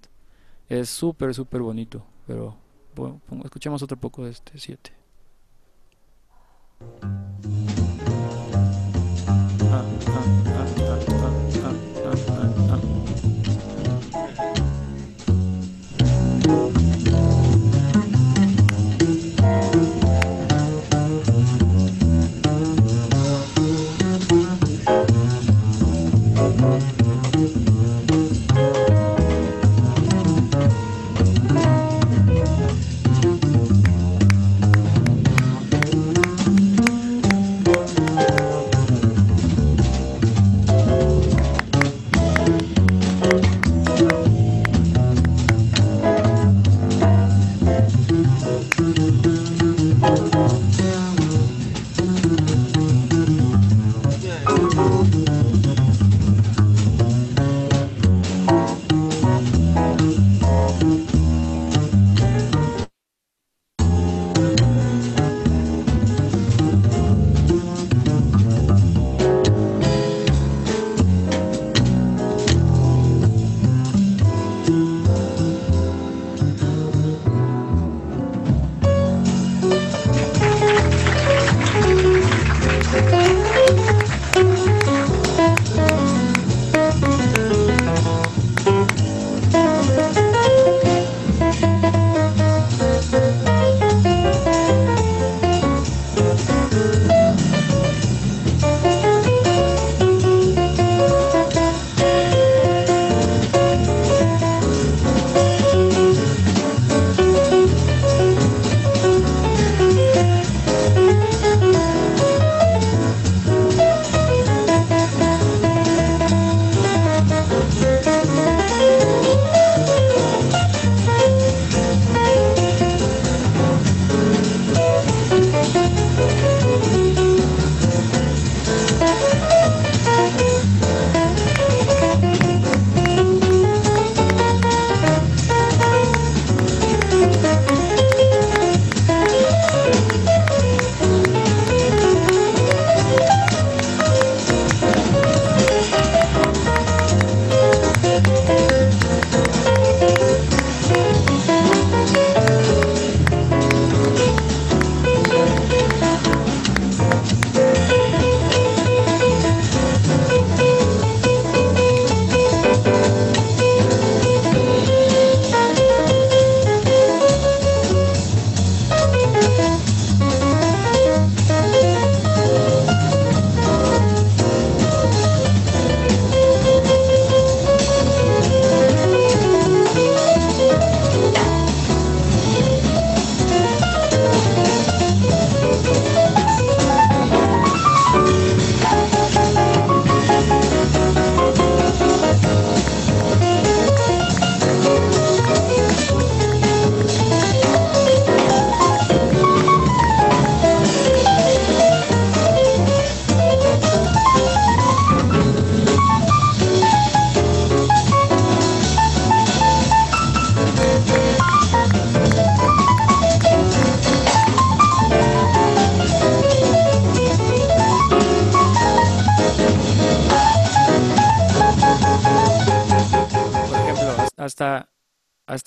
Es súper, súper bonito. Pero bueno, escuchemos otro poco de este 7. อ่าอ่า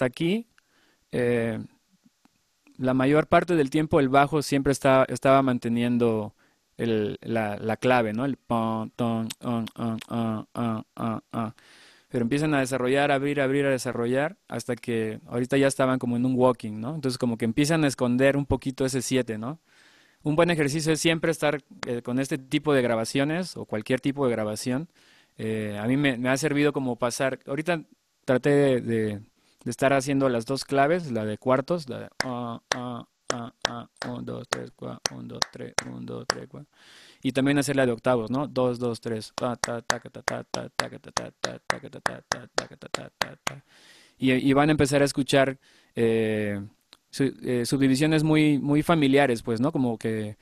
aquí, eh, la mayor parte del tiempo el bajo siempre está, estaba manteniendo la, la clave, ¿no? El pon, ton, on, on. Pero empiezan a desarrollar, abrir, abrir, a desarrollar, hasta que ahorita ya estaban como en un walking, ¿no? Entonces como que empiezan a esconder un poquito ese 7, ¿no? Un buen ejercicio es siempre estar eh, con este tipo de grabaciones o cualquier tipo de grabación. Eh, a mí me, ha servido como pasar, ahorita traté de- de estar haciendo las dos claves, la de cuartos, la de 1, 2, 3, 4, 1, 2, 3, 1, 2, 3, 4. Y también hacer la de octavos, ¿no? 2, 2, 3. Y van a empezar a escuchar eh, subdivisiones muy, muy familiares, pues, ¿no? Como que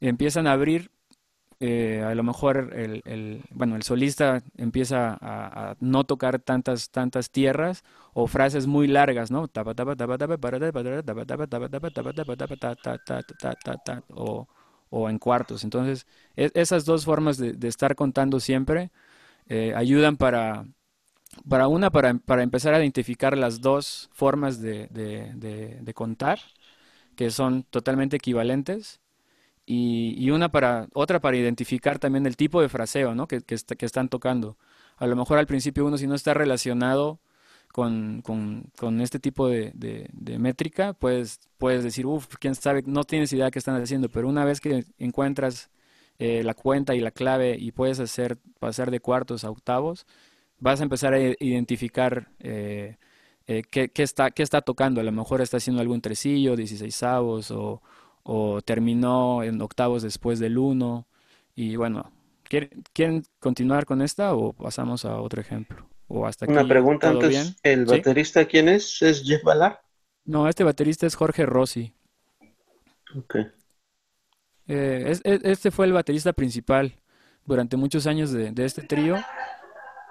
empiezan a abrir a lo mejor el, el, bueno, el solista empieza a, no tocar tantas, tantas tierras o frases muy largas, ¿no? O, o en cuartos. Entonces, esas dos formas de, estar contando siempre ayudan para, para una, para, para, empezar a identificar las dos formas de, de contar, que son totalmente equivalentes y, y una para, otra para identificar también el tipo de fraseo, ¿no? que, que, est- que están tocando. A lo mejor al principio uno si no está relacionado con, con, con este tipo de, de- de métrica, pues puedes decir, uff, quién sabe, no tienes idea qué están haciendo, pero una vez que encuentras eh, la cuenta y la clave y puedes hacer pasar de cuartos a octavos, vas a empezar a identificar eh, eh, qué, qué está, qué está tocando. A lo mejor está haciendo algún tresillo, dieciseisavos o, o terminó en octavos después del uno. Y bueno, ¿quieren, quieren continuar con esta o pasamos a otro ejemplo? ¿O hasta Una aquí pregunta antes, bien? ¿el ¿Sí? baterista quién es? ¿Es Jeff Ballard? No, este baterista es Jorge Rossi. Ok. Eh, es- es- este fue el baterista principal durante muchos años de, de este trío.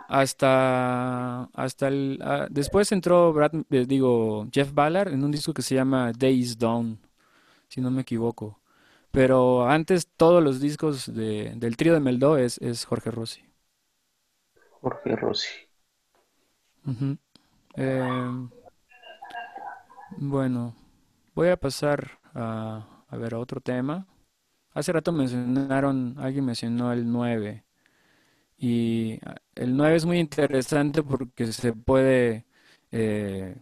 Hasta, hasta el, ah, después entró Brad, eh, digo, Jeff Ballard en un disco que se llama Days Dawn, si no me equivoco. Pero antes todos los discos de- del trío de Meldó es, es Jorge Rossi. Jorge Rossi. Eh, bueno, voy a pasar a, a ver a otro tema. Hace rato mencionaron, alguien mencionó el 9. Y ah, el 9 es muy interesante porque se puede eh,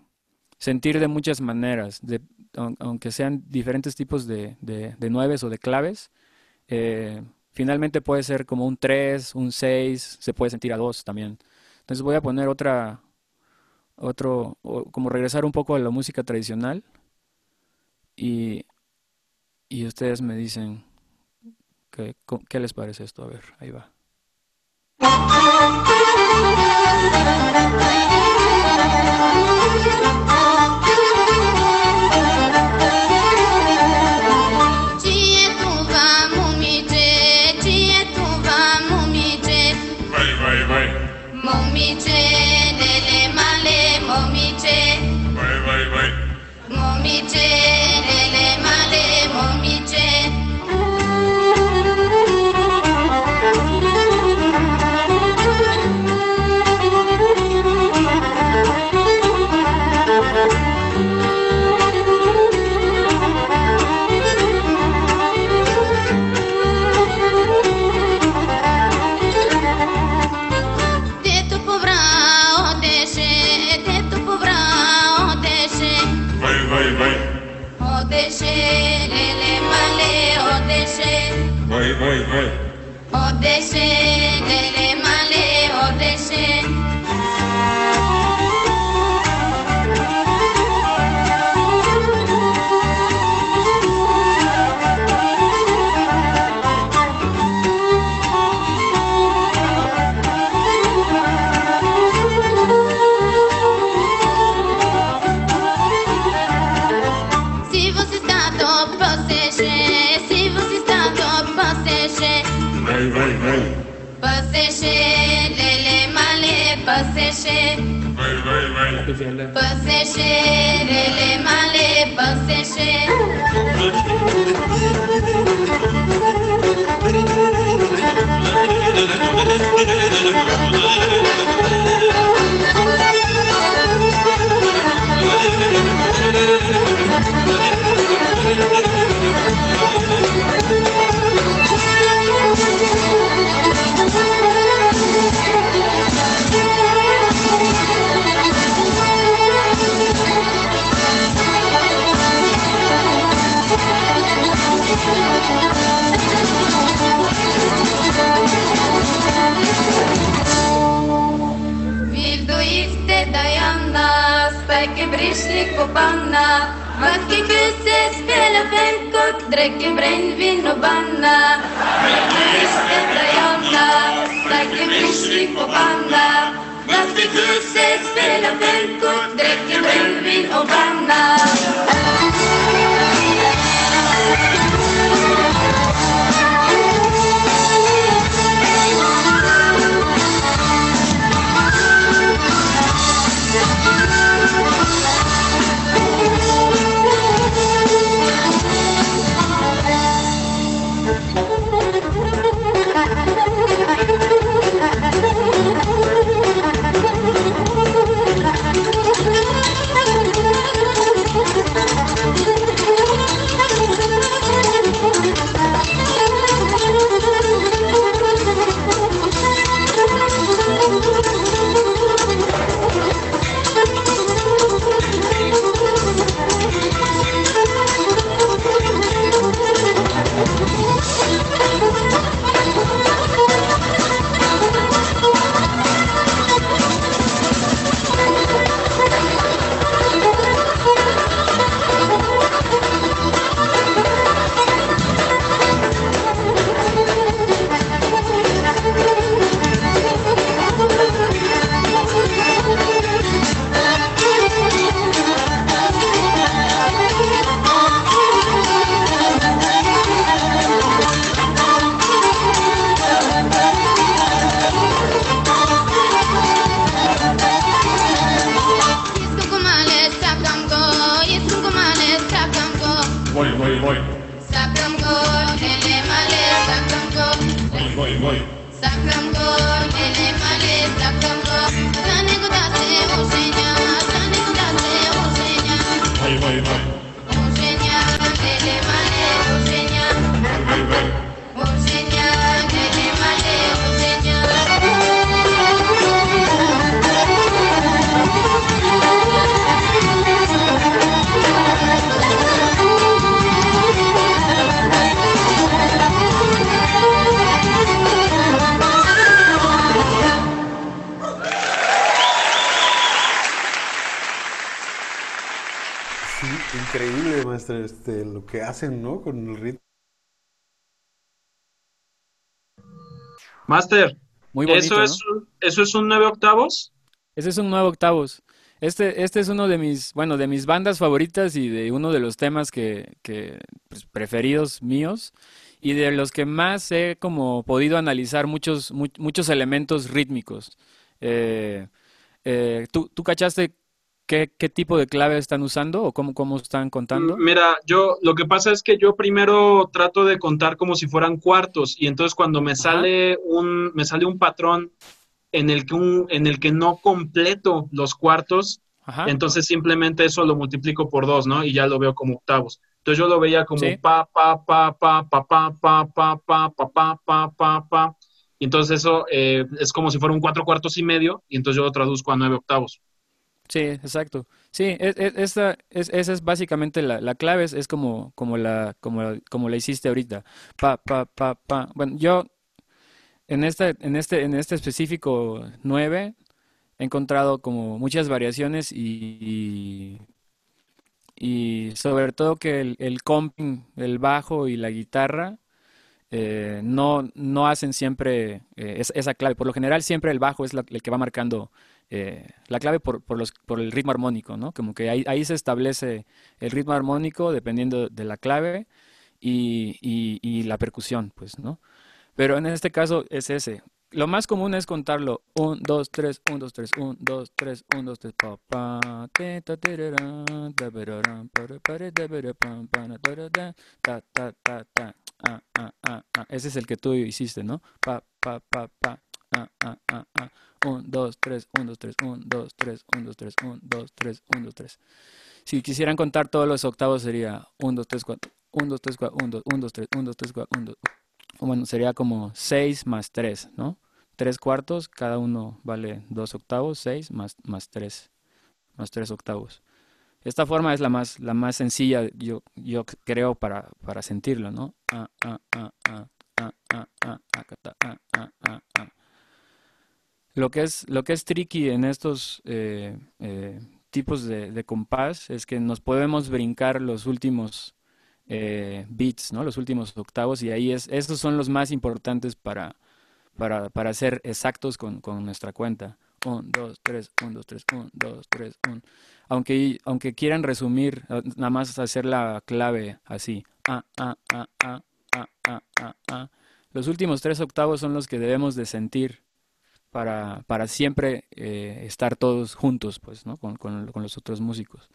sentir de muchas maneras, aunque sean diferentes tipos de, de, nueves o de claves. eh, finalmente puede ser como un 3, un 6, se puede sentir a 2 también. Entonces voy a poner otra, otro, como regresar un poco a la música tradicional y, y ustedes me dicen co- qué les parece esto. A ver, ahí va. Cie Păzește Thank you. Виждоихте Даяна, спеки пришли копана, матки кресе спеля пенкот, дреки брен винобана. Виждоихте Даяна, спеки пришли копана, матки кресе спеля пенкот, дреки брен винобана. Hacen, ¿no? Con el ritmo. Master, Muy bonito, ¿eso, es, ¿eso es un 9 octavos? Ese es un nuevo octavos. Este, este es uno de mis, bueno, de mis bandas favoritas y de uno de los temas que, que pues, preferidos míos y de los que más he como podido analizar muchos, mu- muchos elementos rítmicos. Eh, eh, ¿tú, tú cachaste qué, qué tipo de clave están usando o cómo, cómo están contando? Mira, yo lo que pasa es que yo primero trato de contar como si fueran cuartos y entonces cuando me sale un me sale un patrón en el que un, en el que no completo los cuartos, Ajá. entonces simplemente eso lo multiplico por dos, ¿no? Y ya lo veo como octavos. Entonces yo lo veía como Sí. pa pa pa pa pa pa pa pa pa pa pa pa pa pa y entonces eso eh, es como si fuera un cuatro cuartos y medio y entonces yo lo traduzco a nueve octavos. Sí, exacto. Sí, es, es- esa, es, esa es básicamente la, la clave, es, como, como la, como, la- como la hiciste ahorita. Pa, pa, pa, pa. Bueno, yo en este, en este, en este específico 9 he encontrado como muchas variaciones y, y sobre todo que el, el comping, el bajo y la guitarra eh, no, no hacen siempre eh, es- esa clave. Por lo general siempre el bajo es la- el que va marcando eh, la clave por, por los, por el ritmo armónico, ¿no? Como que ahí, ahí se establece el ritmo armónico dependiendo de la clave y, y- y la percusión, pues, ¿no? Pero en este caso es ese. Lo más común es contarlo 1, 2, 3, 1, 2, 3, 1, 2, 3, 1, 2, 3, pa, pa, te, ta, ta, ta, ta, ta. Ese es el que tú hiciste, ¿no? Pa, pa, pa, pa, ah, ah, ah, ah. 1, 2, 3, 1, 2, 3, 1, 2, 3, 1, 2, 3, 1, 2, 3, 1, 2, 3. Si quisieran contar todos los octavos sería 1, 2, 3, 4, 1, 2, 3, 4, 1, 2, 1, 2, 3, 1, 2, 3, 4, 1, 2. Bueno, sería como 6 más 3, ¿no? 3 cuartos, cada uno vale 2 octavos, 6 más, más 3, más 3 octavos. Esta forma es la más, la más sencilla, yo, yo creo, para, para sentirlo, ¿no? Ah, ah, ah, ah, ah, ah, ah, ah, ah, ah, ah, ah. Lo que es, lo que es tricky en estos eh, eh, tipos de, compás es que nos podemos brincar los últimos eh, beats, ¿no? Los últimos octavos y ahí es, esos son los más importantes para, para, para ser exactos con, con nuestra cuenta. 1, 2, 3, 1, 2, 3, 1, 2, 3, 1. Aunque, aunque quieran resumir, ah, nada más hacer la clave así. Ah, ah, ah, ah, ah, ah, ah, ah. Los últimos tres octavos son los que debemos de sentir para, para siempre eh, estar todos juntos, pues, ¿no? Con, con, con los otros músicos.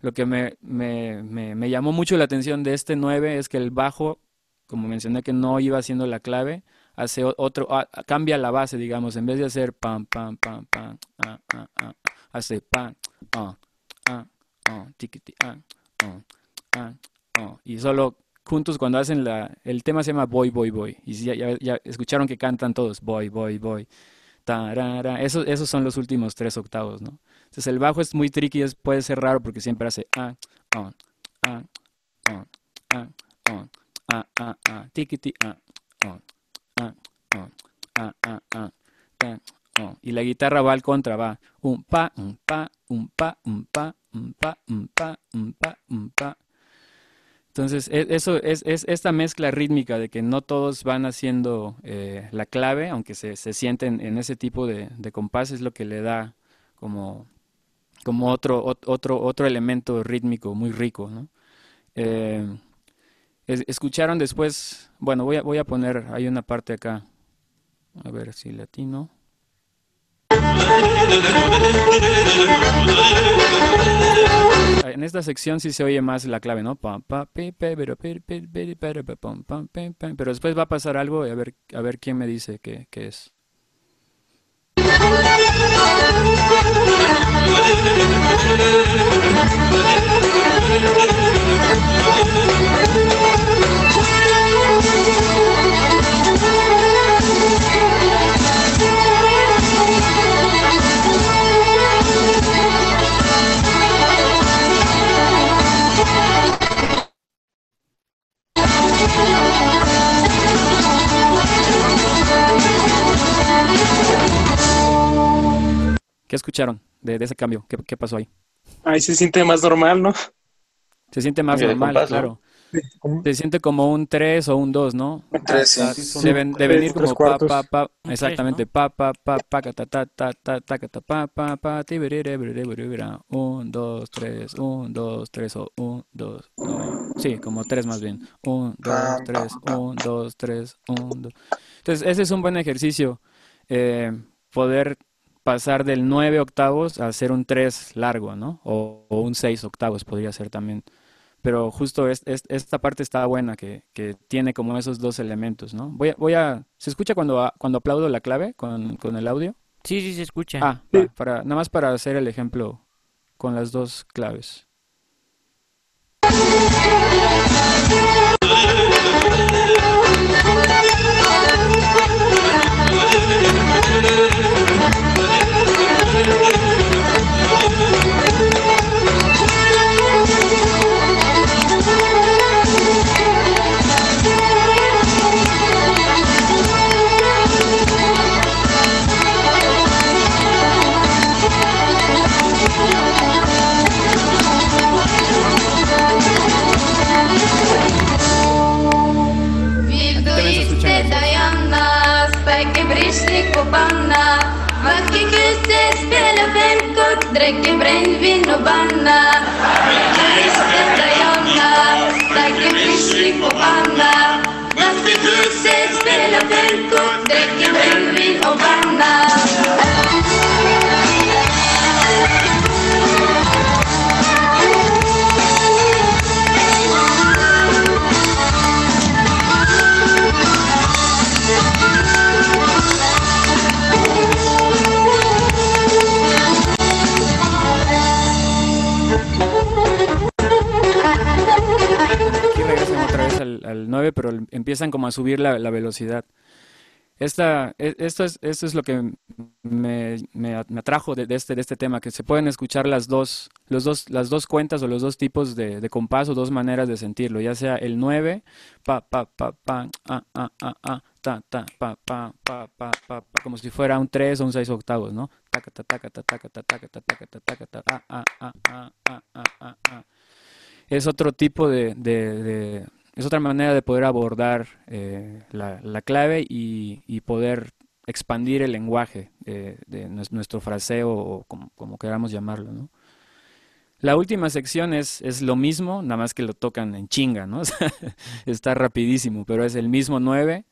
Lo que me, me, me, me llamó mucho la atención de este 9 es que el bajo, como mencioné que no iba haciendo la clave, hace otro, ah, cambia la base, digamos, en vez de hacer pam, pam, pam, pam, ah, ah, ah, hace pam, ah, ah, ah, tiquiti, ah, ah, ah, ah, y solo juntos cuando hacen la, el tema se llama Boy, Boy, Boy, y ya, ya, ya escucharon que cantan todos, Boy, Boy, Boy, tarara, esos, esos son los últimos tres octavos, ¿no? Entonces el bajo es muy tricky, es, puede ser raro porque siempre hace ah, ah, ah, ah, ah, ah, ah, ah, ah, tiquiti, ah, ah, ah, ah, ah, ah, ah, ah. Y la guitarra va al contra, va un pa, un pa, un pa, un pa, un pa, un pa, un pa, un pa. Entonces, e- eso es, es esta mezcla rítmica de que no todos van haciendo eh, la clave, aunque se, se sienten en ese tipo de, de compás, es lo que le da como, otro, ot- otro, otro elemento rítmico muy rico, ¿no? Eh, es- escucharon después, bueno, voy a, voy a poner, hay una parte acá, a ver si latino. En esta sección sí se oye más la clave, ¿no? Pero después va a pasar algo y a ver, a ver quién me dice qué, qué es. ¿Qué escucharon de, de ese cambio? ¿Qué, qué pasó ahí? Ahí se siente más normal, ¿no? Se siente más normal, compás, ¿no? Se siente como un 3 o un 2, ¿no? tres, sí. Ta- Sí, son Deben, tres, deben ir como pa, cuartos. pa, pa, Un tres, exactamente, pa, pa, pa, pa, ta, ta, ta, ta, ta, ta, pa, pa, pa, un, dos, tres, un, dos, tres, o un, dos, no. Sí, como tres más bien. Un, dos, Pam, tres, pam, un, dos, tres, un, dos. Entonces, ese es un buen ejercicio. eh, poder pasar del 9 octavos a hacer un 3 largo, ¿no? O, o un 6 octavos podría ser también. Pero justo es- es- esta parte está buena, que, que tiene como esos dos elementos, ¿no? Voy a, voy a, ¿se escucha cuando, a- cuando aplaudo la clave con, con el audio? Sí, sí, se escucha. Ah, va, para, nada más para hacer el ejemplo con las dos claves. banna. Vakki kustið, spila fimmkort, drekki brennvin og banna. Hæst þetta janna, dækja fiskip og banna. Vakki kustið, spila fimmkort, drekki brennvin og banna. al, al 9, pero empiezan como a subir la, la velocidad. Esta, e, esto, es, esto es lo que me, me atrajo de, de, este, de este tema, que se pueden escuchar las dos, los dos, las dos cuentas o los dos tipos de, de compás o dos maneras de sentirlo, ya sea el 9, pa, pa, pa, pa, ah, ah, ah, ah, ta, ta, pa, pa, pa, pa, pa, pa, como si fuera un 3 o un 6 octavos, ¿no? Es otro tipo de, de, de es otra manera de poder abordar eh, la, la clave y, y poder expandir el lenguaje eh, de nues- nuestro fraseo o como, como queramos llamarlo, ¿no? La última sección es, es lo mismo, nada más que lo tocan en chinga, ¿no? Está rapidísimo, pero es el mismo 9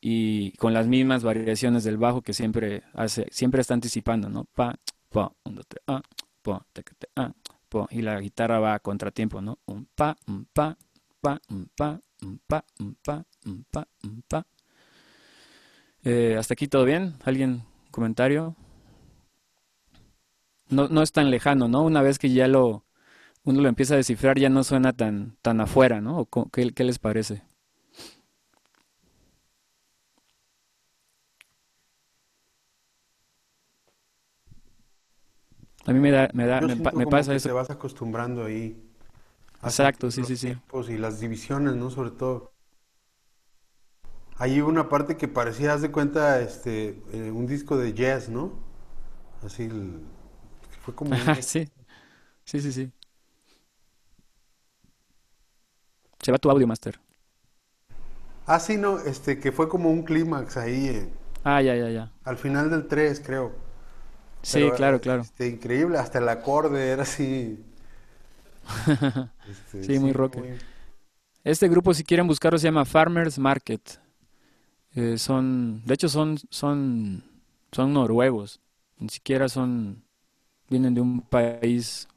y con las mismas variaciones del bajo que siempre hace, siempre está anticipando, ¿no? Pa, pa, un, dos, tres, ah, pa, ah, pa, y la guitarra va a contratiempo, ¿no? Un pa, un pa, pa, pa, pa, pa, pa, pa. Eh, hasta aquí todo bien. ¿Alguien comentario? No, no es tan lejano, ¿no? Una vez que ya lo uno lo empieza a descifrar, ya no suena tan, tan afuera, ¿no? ¿O ¿Qué, qué les parece? A mí me da, me da, Yo me, pasa que eso. te vas acostumbrando ahí. Exacto, sí, sí, sí. Y las divisiones, ¿no? Sobre todo. Ahí hubo una parte que parecía, haz de cuenta, este, eh, un disco de jazz, ¿no? Así, el- fue como un- Ajá, sí. Sí, sí, sí. Se va tu audio, Master. Ah, sí, no, este, que fue como un clímax ahí, eh, Ah, ya, ya, ya. al final del 3, creo. Sí, Pero, claro, eh, claro. Este, increíble, hasta el acorde era así. Este, Sí, muy rock. muy- Este grupo, si quieren buscarlo, se llama Farmers Market. Eh, son, de hecho, son, son, son noruegos. Ni siquiera son, vienen de un país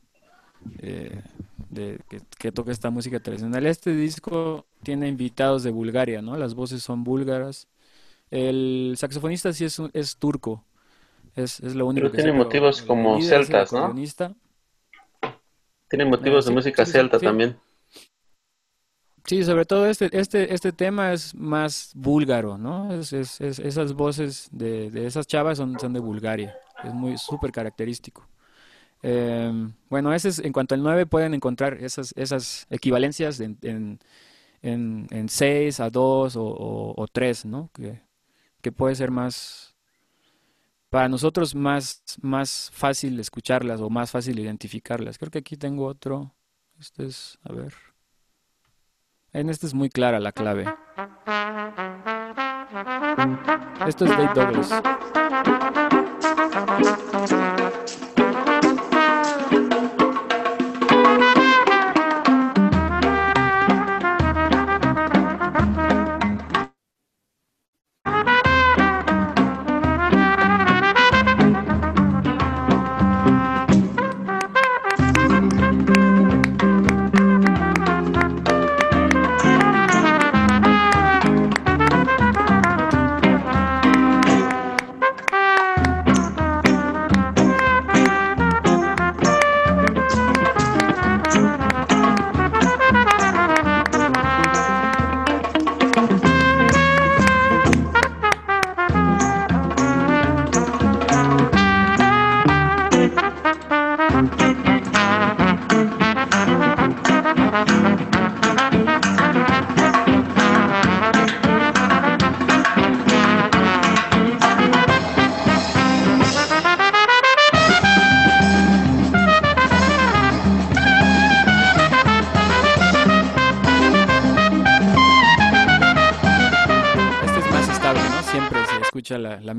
eh, de, que, que toca esta música tradicional. Este disco tiene invitados de Bulgaria, ¿no? Las voces son búlgaras. El saxofonista sí es, turco. Es, es lo único Pero que tiene motivos como celtas, ¿no? Acordeonista. Tiene motivos Eh, de sí, música sí, celta sí. también. Sí, sobre todo este, este, este tema es más búlgaro, ¿no? Es, es- es- esas voces de, de esas chavas son, son de Bulgaria. Es muy súper característico. Em, bueno, ese es, en cuanto al 9 pueden encontrar esas, esas equivalencias en, en, en, en 6 a 2 o, o, o 3, ¿no? Que, que puede ser más, para nosotros más, más fácil escucharlas o más fácil identificarlas. Creo que aquí tengo otro. Este es, a ver. En este es muy clara la clave. Esto es Dave Douglas.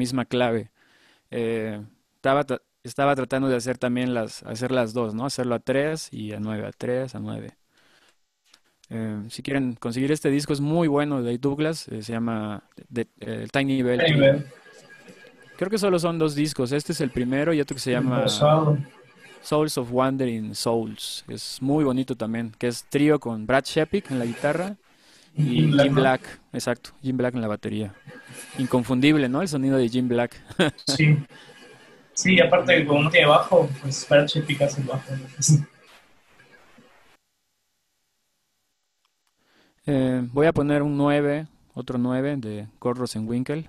Misma clave. Eh, estaba, estaba tratando de hacer también las, hacer las dos, ¿no? Hacerlo a 3 y a 9, a 3, a 9. Eh, si quieren conseguir este disco es muy bueno de Douglas, eh, se llama The- Tiny Bell Tiny. Bell. Creo que solo son dos discos, este es el primero y otro que se llama. Souls of Wandering Souls. Es muy bonito también, que es trío con Brad Shepik en la guitarra y Jim Black, Jim ¿no? Black, exacto, Jim Black en la batería. Inconfundible, ¿no? El sonido de Jim Black. Sí. Sí, aparte como no tiene bajo, pues para hace el bajo. Eh, voy a poner un 9, otro 9 de Kurt Rosenwinkel.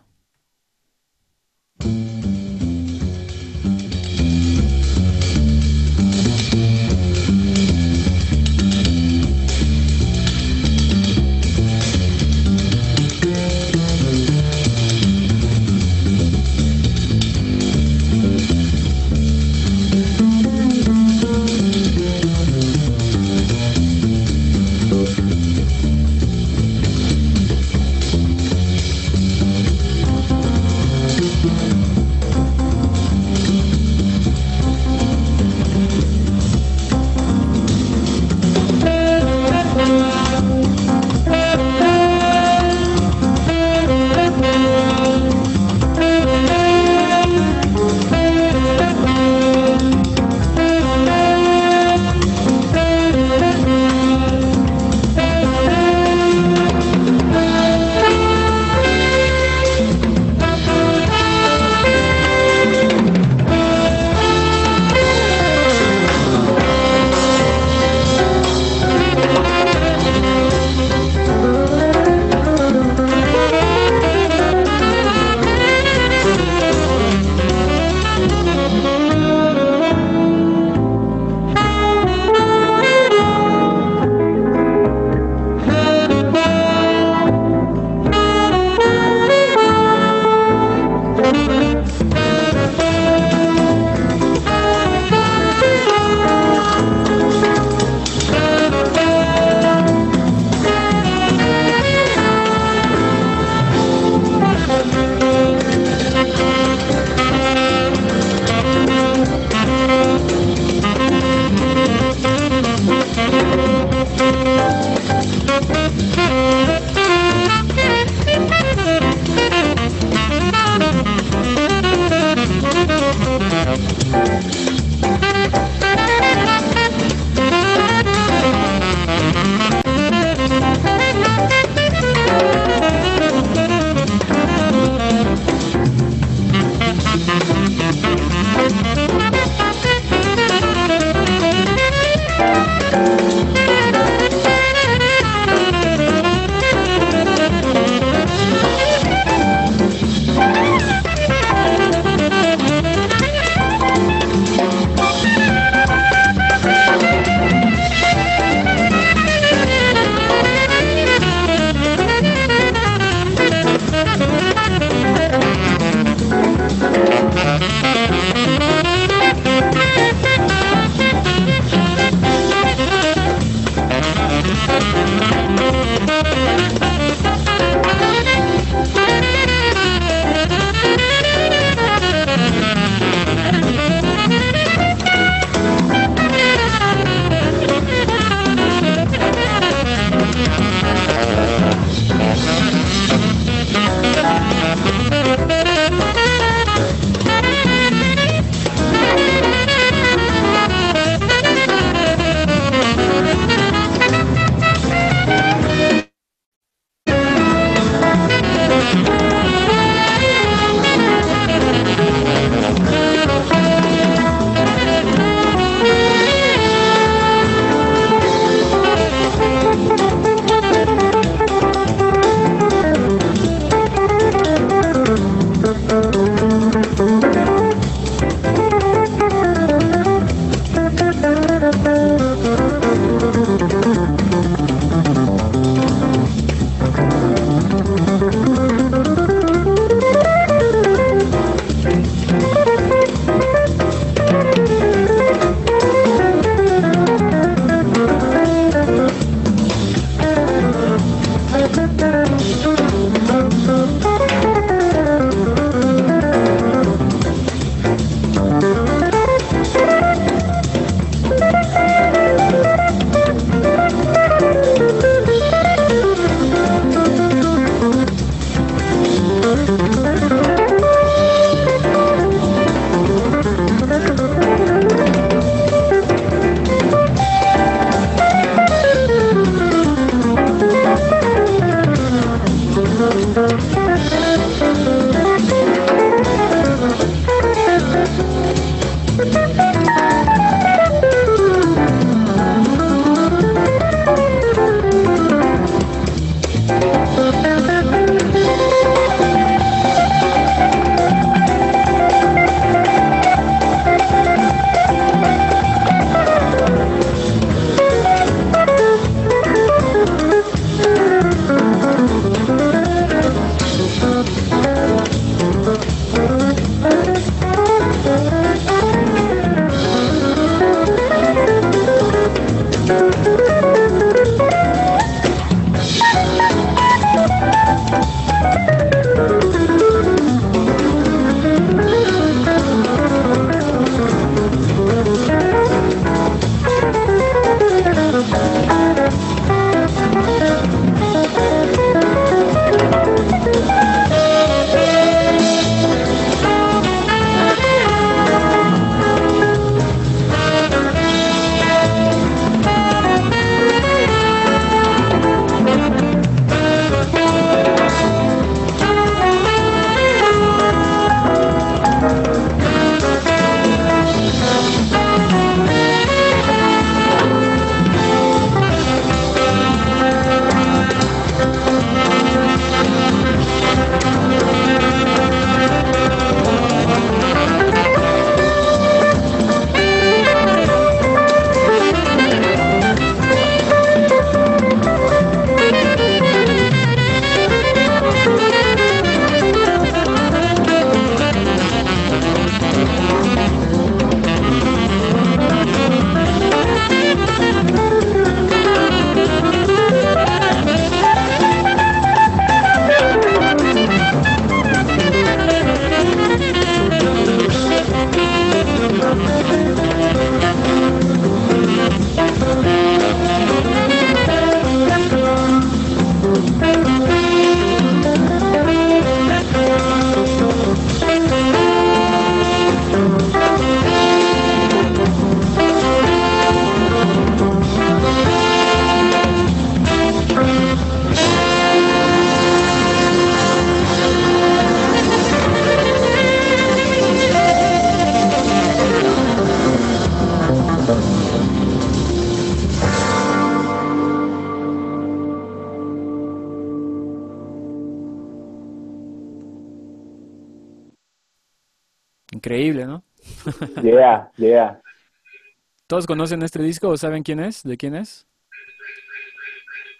¿Todos conocen este disco o saben quién es? ¿De quién es?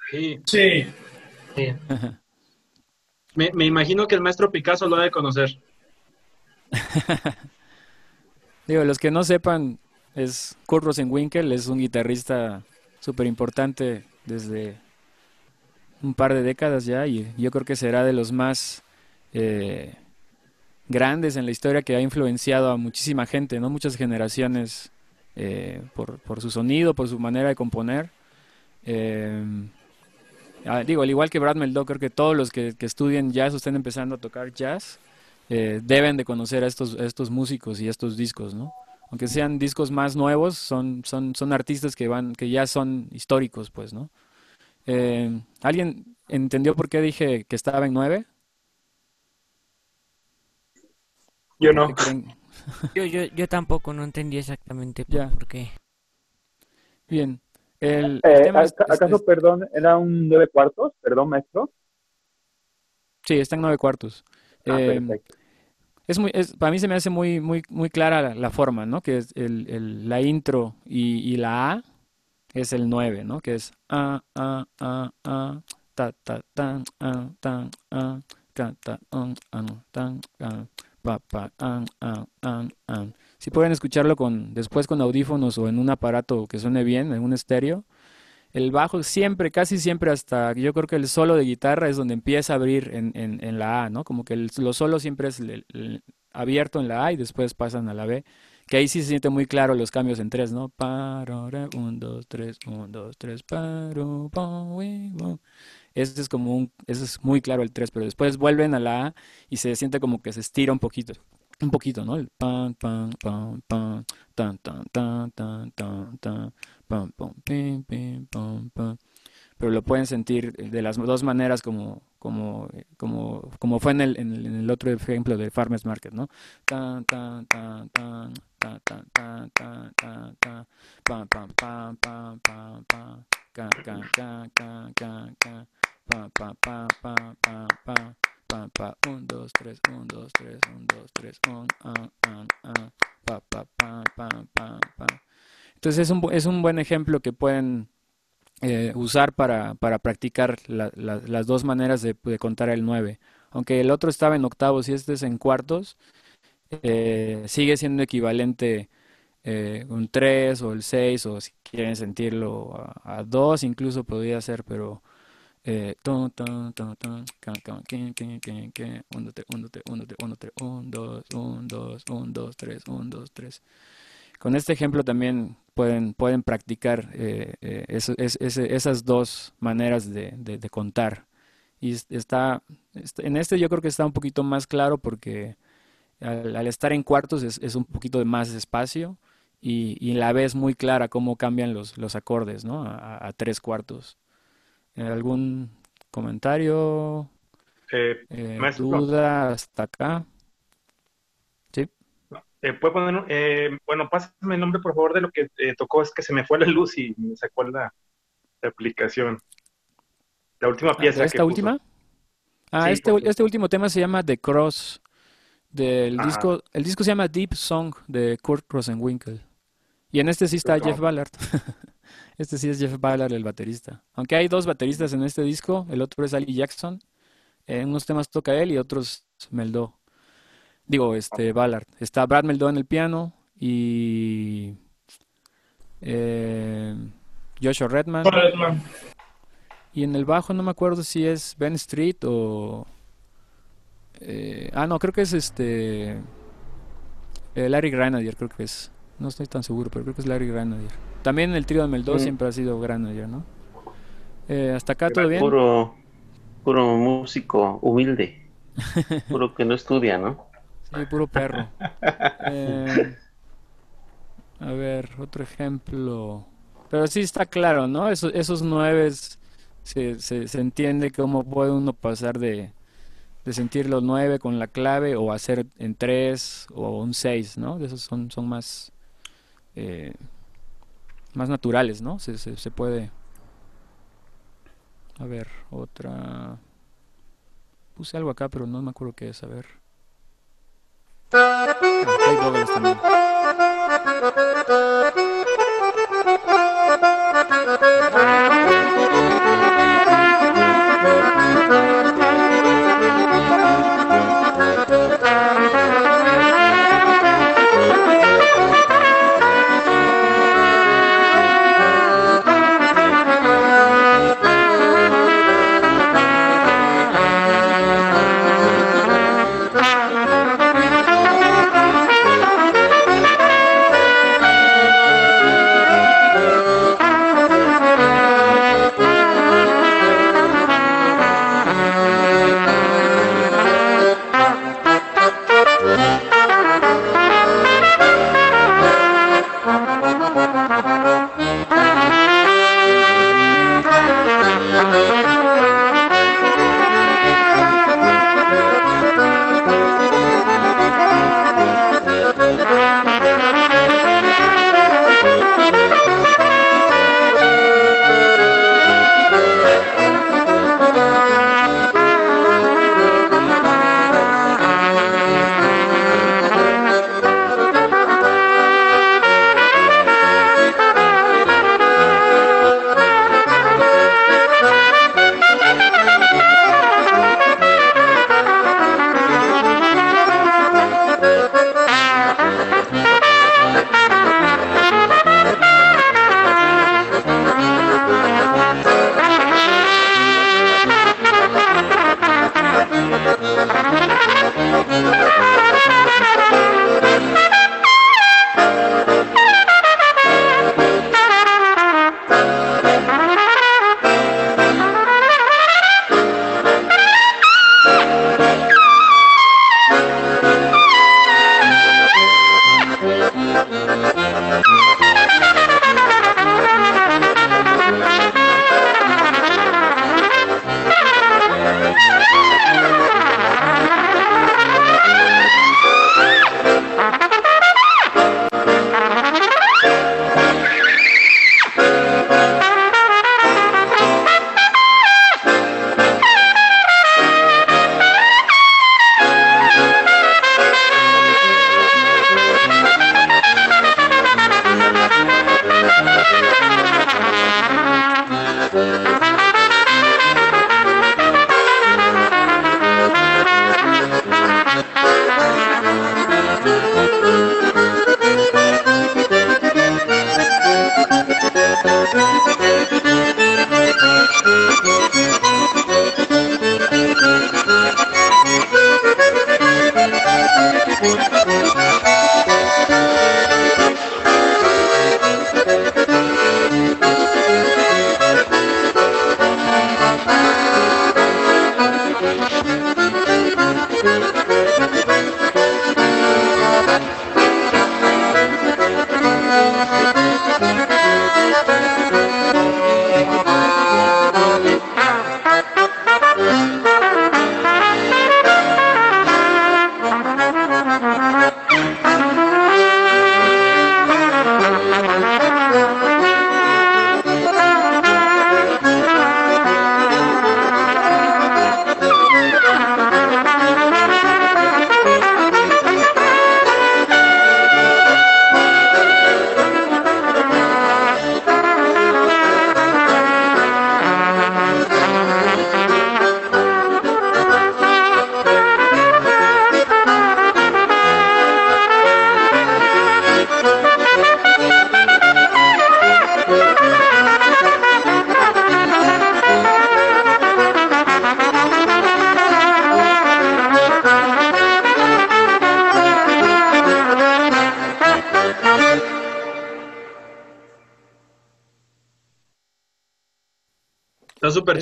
Sí. Sí. Me, me imagino que el maestro Picasso lo ha de conocer. Digo, los que no sepan, es Kurt Rosenwinkel, es un guitarrista súper importante desde un par de décadas ya y yo creo que será de los más eh, grandes en la historia que ha influenciado a muchísima gente, ¿no? Muchas generaciones eh, por, por su sonido, por su manera de componer. Eh, ah, digo, al igual que Brad Meldó, creo que todos los que, que estudien jazz o estén empezando a tocar jazz eh, deben de conocer a estos, a estos músicos y a estos discos, ¿no? Aunque sean discos más nuevos, son, son, son artistas que van, que ya son históricos, pues, ¿no? Eh, ¿Alguien entendió por qué dije que estaba en nueve? Yo no. Yo, yo, yo tampoco no entendí exactamente por, Ya. por qué. Bien. El, el Eh, tema es- ¿aca- ¿Acaso, perdón, era un nueve cuartos? Perdón, maestro. Sí, está en nueve cuartos. Ah, Eh, perfecto. es muy, es, para mí se me hace muy, muy, muy clara la, la forma, ¿no? Que es el, el- la intro y, y la A es el 9, ¿no? Que es A, A, A, A, ta, ta, tan, a, tan, a, ta, ta, an, an, tan, a, Si pueden escucharlo con, después con audífonos o en un aparato que suene bien, en un estéreo, el bajo siempre, casi siempre hasta, yo creo que el solo de guitarra es donde empieza a abrir en, en, la A, ¿no? Como que el, lo solo siempre es abierto en la A y después pasan a la B, que ahí sí se siente muy claro los cambios en tres, ¿no? Paro, re, un, dos, tres, un, dos, tres, paro, wo. Ese es como un, ese es muy claro el 3, pero después vuelven a la A y se siente como que se estira un poquito, un poquito, ¿no? El pan, pan, pan, pan, tan, tan, tan, tan, tan, tan, pam, pam, pim, pim, pam, pam. Pero lo pueden sentir de las dos maneras como, como, como, como fue en el, en el, en el otro ejemplo de Farmers Market, ¿no? Tan, tan, tan, tan, tan, tan, tan, tan, tan, tan, pam, pam, pam, pam, pam, pam, ca, ca, ca, ca, ca, ca, pam, pam, pam, pam, pam, pam, pam, pa, un, dos, tres, pa, pa, pam, pam, pam, pam. Entonces es un, es un buen ejemplo que pueden eh, usar para, para practicar la- la- las dos maneras de, de contar el 9. Aunque el otro estaba en octavos y este es en cuartos, eh, sigue siendo equivalente eh, un 3 o el 6 o si quieren sentirlo a, a 2 incluso podría ser, pero eh, tun, tun, tun, tun, can, can, un, dos, tres, tres, un, dos, un, dos, un, dos, tres, un, dos, tres. Con este ejemplo también pueden, practicar eh, eh, esas dos maneras de, contar. Y es- está, est- en este yo creo que está un poquito más claro porque al, estar en cuartos es, un poquito de más espacio y, y la vez muy clara cómo cambian los, acordes, ¿no? A tres cuartos. Eh, ¿Algún comentario? Eh, Eh, ¿duda hasta acá? Sí. eh, ¿puede poner, eh, bueno, pásame el nombre, por favor, de lo que eh, tocó. Es que se me fue la luz y me sacó la, la aplicación. La última Ah, pieza que ¿Esta puso. última? Ah, Sí, este, este último tema se llama The Cross. Del Ajá. disco, el disco se llama Deep Song de Kurt Rosenwinkel. Y en este sí está Jeff Ballard. Este sí es Jeff Ballard, el baterista. Aunque hay dos bateristas en este disco, el otro es Ali Jackson. En unos temas toca él y otros Meldó. Digo, este Ballard. Está Brad Meldó en el piano y eh, Joshua Redman. Redman. Y en el bajo no me acuerdo si es Ben Street o... eh, ah, no, creo que es este... eh, Larry Granadier, creo que es. No estoy tan seguro, pero creo que es Larry Granadier. También el trío de Meldó Mm. siempre ha sido Granadier, ¿no? Eh, ¿hasta acá todo bien? Puro, puro músico humilde. Puro que no estudia, ¿no? Sí, puro perro. Eh, a ver, otro ejemplo. Pero sí está claro, ¿no? Esos, esos nueves se, se, se entiende cómo puede uno pasar de, de sentir los nueve con la clave o hacer en tres o un seis, ¿no? Esos son, son más, eh, más naturales, ¿no? Se, se, puede. A ver, otra. Puse algo acá, pero no me acuerdo qué es. A ver. Ah, hay.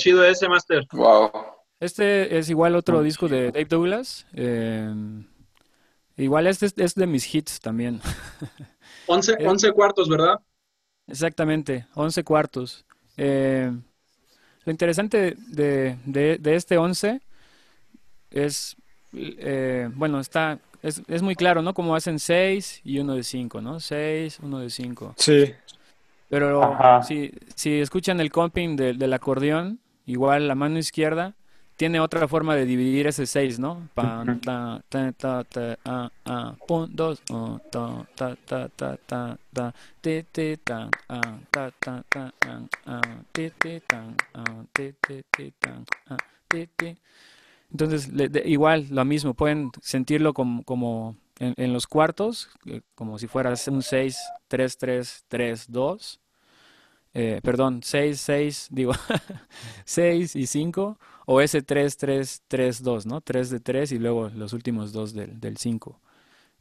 Chido ese, Master. Wow. Este es igual otro disco de Dave Douglas. eh, igual este es, es de mis hits también. 11, Eh, 11 cuartos, ¿verdad? Exactamente, 11 cuartos. Eh, lo interesante de, de- de este 11 es, eh, bueno, está, es, es muy claro, ¿no? Como hacen 6 y uno de 5, ¿no? 6, uno de 5. Sí. Pero si, si escuchan el comping del- del acordeón, igual la mano izquierda tiene otra forma de dividir ese 6, ¿no? Pan, ta, ta, ta, ta, ah, ah, pum, dos, ta, ta, ta, ta, ta, ta, ti, ti, tan, ah, ta, ta, ta, ah, ah, ti, ti, tan, ah, ti, ti, ti, tan, ah, ti, ti. Entonces, le- de- igual, lo mismo, pueden sentirlo como, como en, en los cuartos, eh, como si fuera un 6, 3, 3, 3, 2. Eh, perdón, 6, 6, digo, 6 y 5, o ese 3, 3, 3, 2, ¿no? 3 de 3 y luego los últimos dos del, del 5.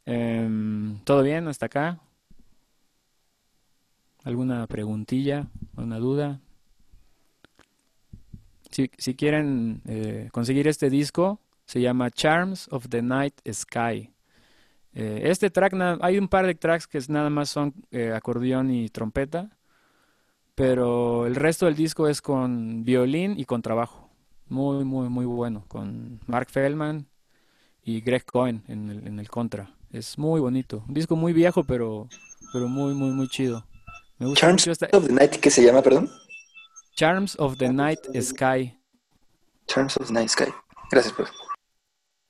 Em, ¿todo bien hasta acá? ¿Alguna preguntilla? ¿Alguna duda? Si, si quieren eh, conseguir este disco, se llama Charms of the Night Sky. Eh, este track, hay un par de tracks que nada más son eh, acordeón y trompeta, pero el resto del disco es con violín y con trabajo. Muy, muy, muy bueno, con Mark Feldman y Greg Cohen en el, en el contra. Es muy bonito. Un disco muy viejo, pero, pero muy, muy, muy chido. Me gusta Charms mucho esta of the Night, ¿qué se llama, perdón? Charms of the Night Sky. Charms of the Night Sky. Gracias, profe.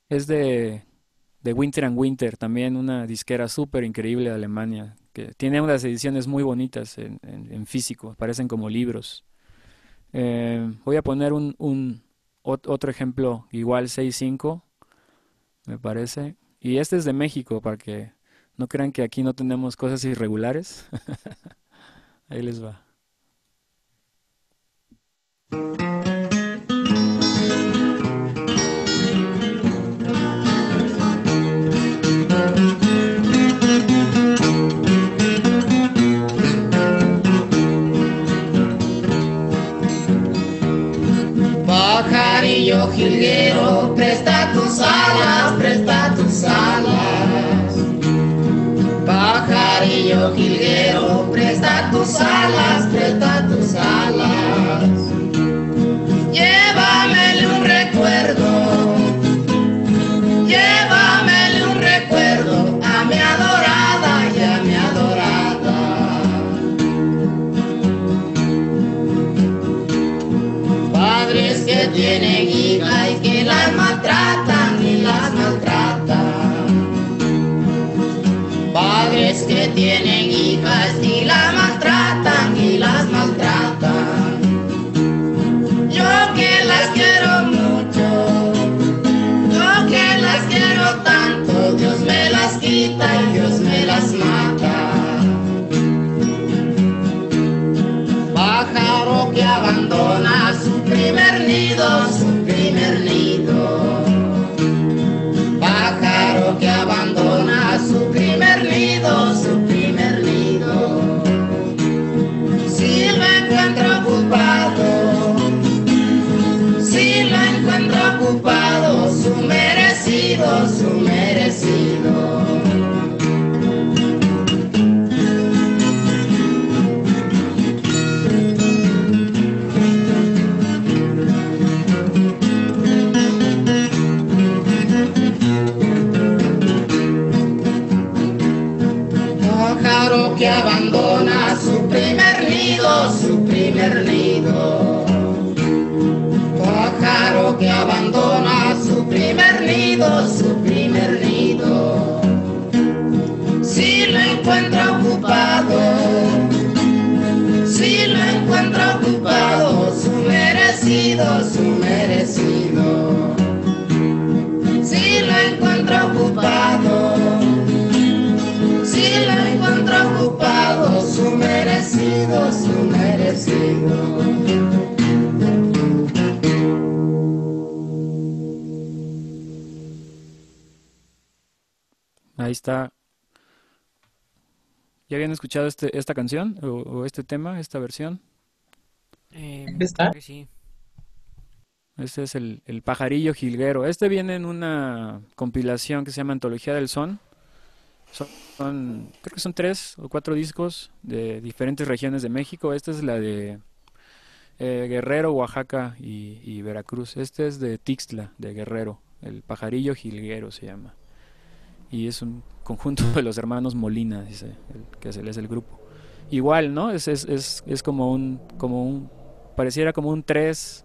Es de, de Winter and Winter, también una disquera súper increíble de Alemania, que tiene unas ediciones muy bonitas en, físico, parecen como libros. Eh, voy a poner un, un ot- otro ejemplo, igual 6.5, me parece. Y este es de México, para que no crean que aquí no tenemos cosas irregulares. Ahí les va. Jilguero, presta tus alas, presta tus alas. Pajarillo jilguero, presta tus alas, presta tus alas. Llévamele un recuerdo, llévamele un recuerdo a mi adorada y a mi adorada. Padres que tienen las maltratan y las maltratan. Padres que tienen hijas y las maltratan y las maltratan. Escuchado este, esta canción o, o este tema, esta versión? Eh, ¿Está? creo que sí. Este es el, el pajarillo jilguero. Este viene en una compilación que se llama Antología del Son. Son, son- creo que son tres o cuatro discos de diferentes regiones de México. Esta es la de eh, Guerrero, Oaxaca y, y Veracruz. Este es de Tixtla, de Guerrero. El pajarillo jilguero se llama. Y es un conjunto de los hermanos Molina, dice, el- que es el, el grupo. Igual, ¿no? Es, es, es, es como un, como un, pareciera como un tres,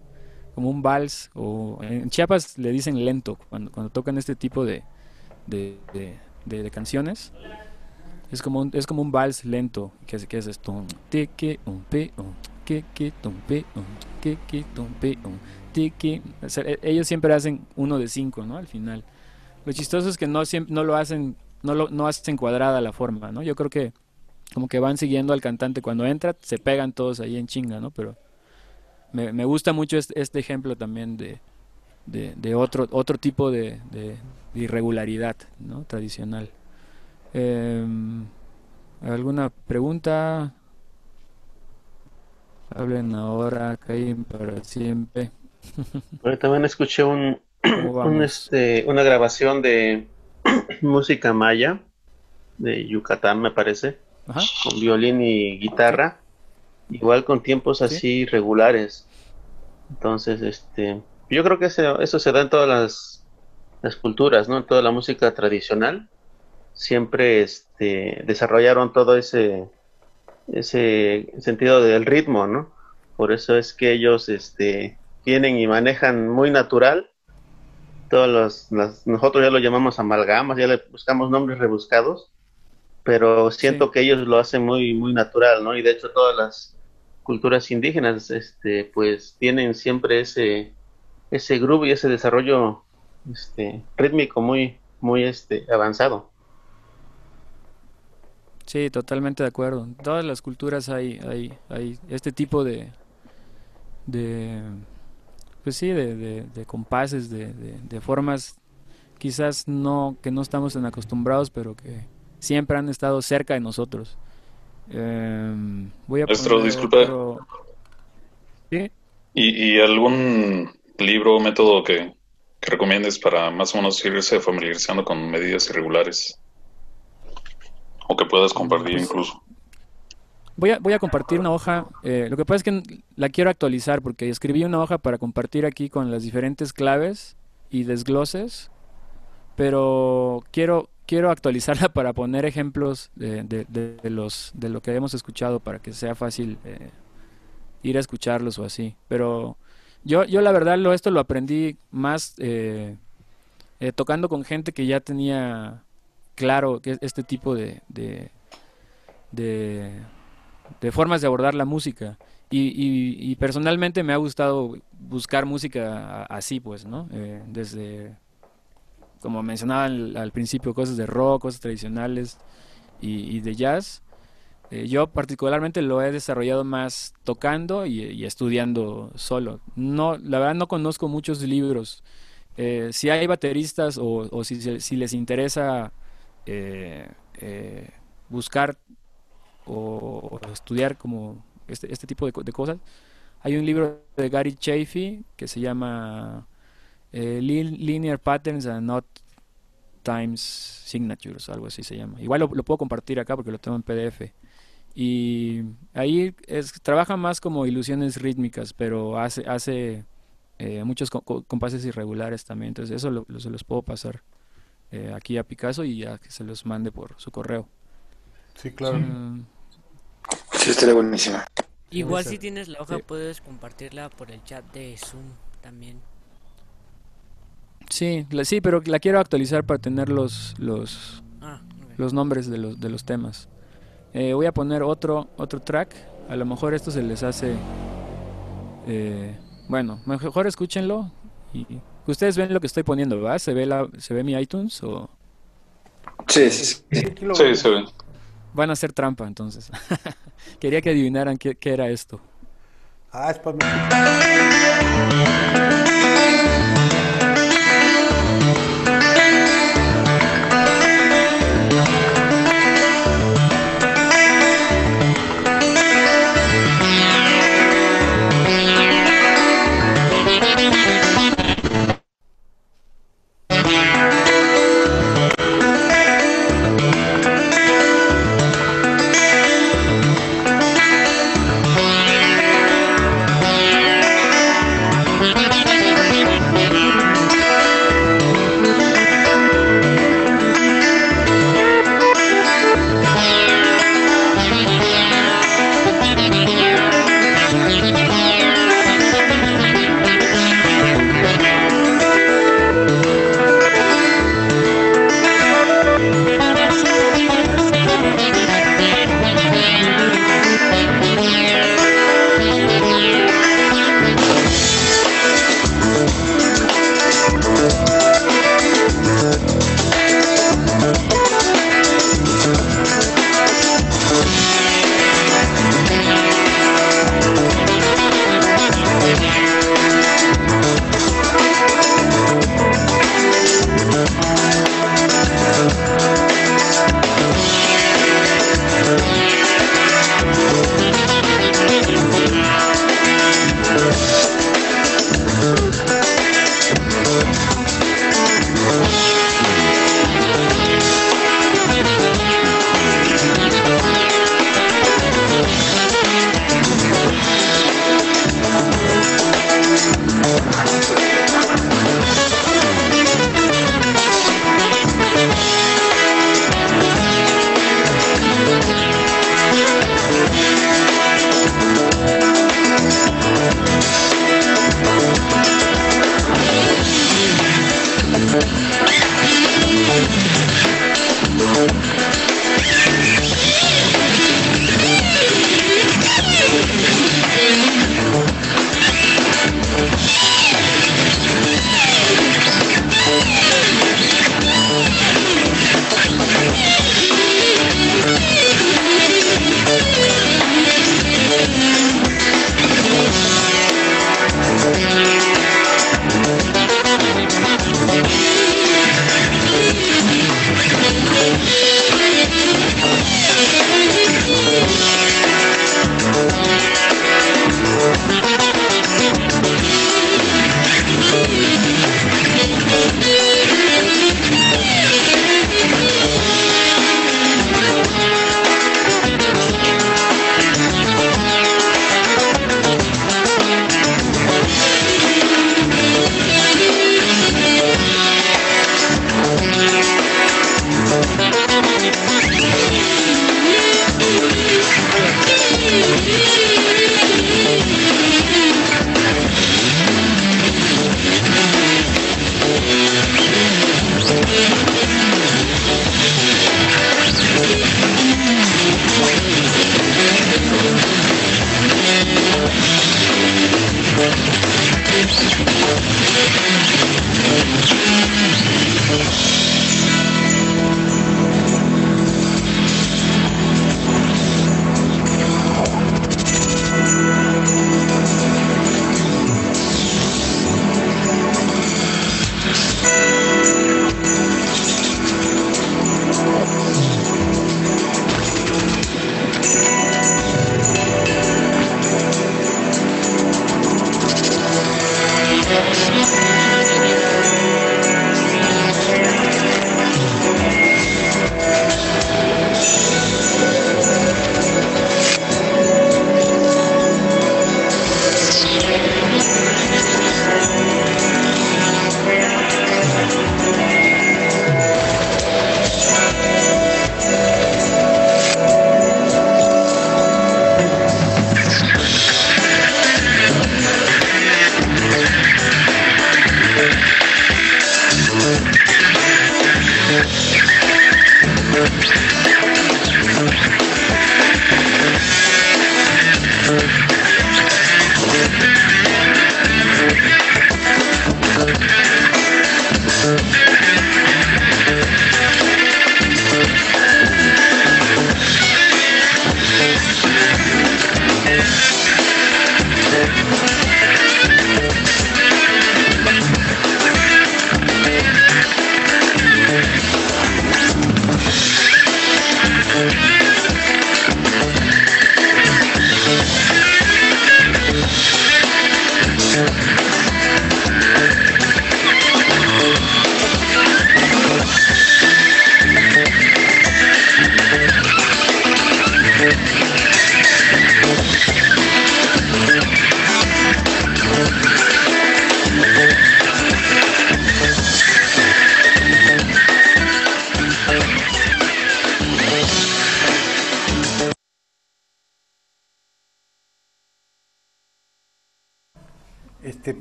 como un vals, o en Chiapas le dicen lento, cuando, cuando tocan este tipo de, de, de, canciones. Es como un, es como un vals lento, que que es esto. un teque, un pe, un que, que, tum, pe, un que, e- ellos siempre hacen uno de cinco, ¿no? Al final. Lo chistoso es que no, siempre, no lo hacen, no lo no hacen cuadrada la forma, ¿no? Yo creo que como que van siguiendo al cantante cuando entra, se pegan todos ahí en chinga, ¿no? Pero me, gusta mucho este, este ejemplo también de, otro, otro tipo de, irregularidad, ¿no? Tradicional. Em, ¿Alguna pregunta? Hablen ahora, caen para siempre. Bueno, también escuché un, ¿Cómo un, este, una grabación de música maya de Yucatán, me parece, Ajá. con violín y guitarra, igual con tiempos así regulares. Entonces, este, yo creo que ese- eso se da en todas las, las culturas, ¿no? En toda la música tradicional. Siempre este, desarrollaron todo ese, ese sentido del ritmo, ¿no? Por eso es que ellos este, tienen y manejan muy natural todos los, las- nosotros ya lo llamamos amalgamas, ya le buscamos nombres rebuscados, pero siento que ellos lo hacen muy, muy natural, ¿no? Y de hecho todas las culturas indígenas, este, pues tienen siempre ese, ese groove y ese desarrollo, este, rítmico muy, muy, este, avanzado. Sí, totalmente de acuerdo. En todas las culturas hay, hay, hay este tipo de, de pues sí, de, de, de compases, de, formas quizás no, que no estamos tan acostumbrados, pero que siempre han estado cerca de nosotros. Em, voy a otro- ¿Sí? ¿Y, y algún libro o método que, que recomiendes para más o menos irse familiarizando con medidas irregulares? O que puedas compartir incluso. Voy a, voy a compartir una hoja. eh, lo que pasa es que la quiero actualizar porque escribí una hoja para compartir aquí con las diferentes claves y desgloses, pero quiero, quiero actualizarla para poner ejemplos de, de- los, de lo que hemos escuchado para que sea fácil eh, ir a escucharlos o así. Pero yo, yo la verdad lo, esto lo aprendí más eh, eh, tocando con gente que ya tenía claro que este tipo de, de, de formas de abordar la música. Y, y- y personalmente me ha gustado buscar música así, pues, ¿no? Eh, desde, como mencionaba al, al principio, cosas de rock, cosas tradicionales y, y de jazz. Eh, yo particularmente lo he desarrollado más tocando y, estudiando solo. No, la verdad no conozco muchos libros. Eh, si hay bateristas o, o si, si les interesa eh, eh, buscar o, o estudiar como este, este tipo de, de cosas, hay un libro de Gary Chafee que se llama eh, Lin- Linear Patterns and Not Times Signatures, algo así se llama. Igual lo, lo puedo compartir acá porque lo tengo en PDF. Y ahí es, trabaja más como ilusiones rítmicas, pero hace, hace eh, muchos co- co- compases irregulares también. Entonces eso lo- lo- se los puedo pasar eh, aquí a Picasso y a que se los mande por su correo. Sí, claro. Mm, Sí, estaría buenísimo. Igual si tienes la hoja Sí. puedes compartirla por el chat de Zoom también. Sí, la- sí, pero la quiero actualizar para tener los los, Ah, los nombres de los de los temas. Eh, voy a poner otro otro track. A lo mejor esto se les hace. eh, bueno, mejor escúchenlo y ustedes ven lo que estoy poniendo, ¿verdad? Se ve la se ve mi iTunes o Sí, sí, sí. Sí, se ve. Van a hacer trampa entonces. Quería que adivinaran qué, qué era esto. Ah, es para mí.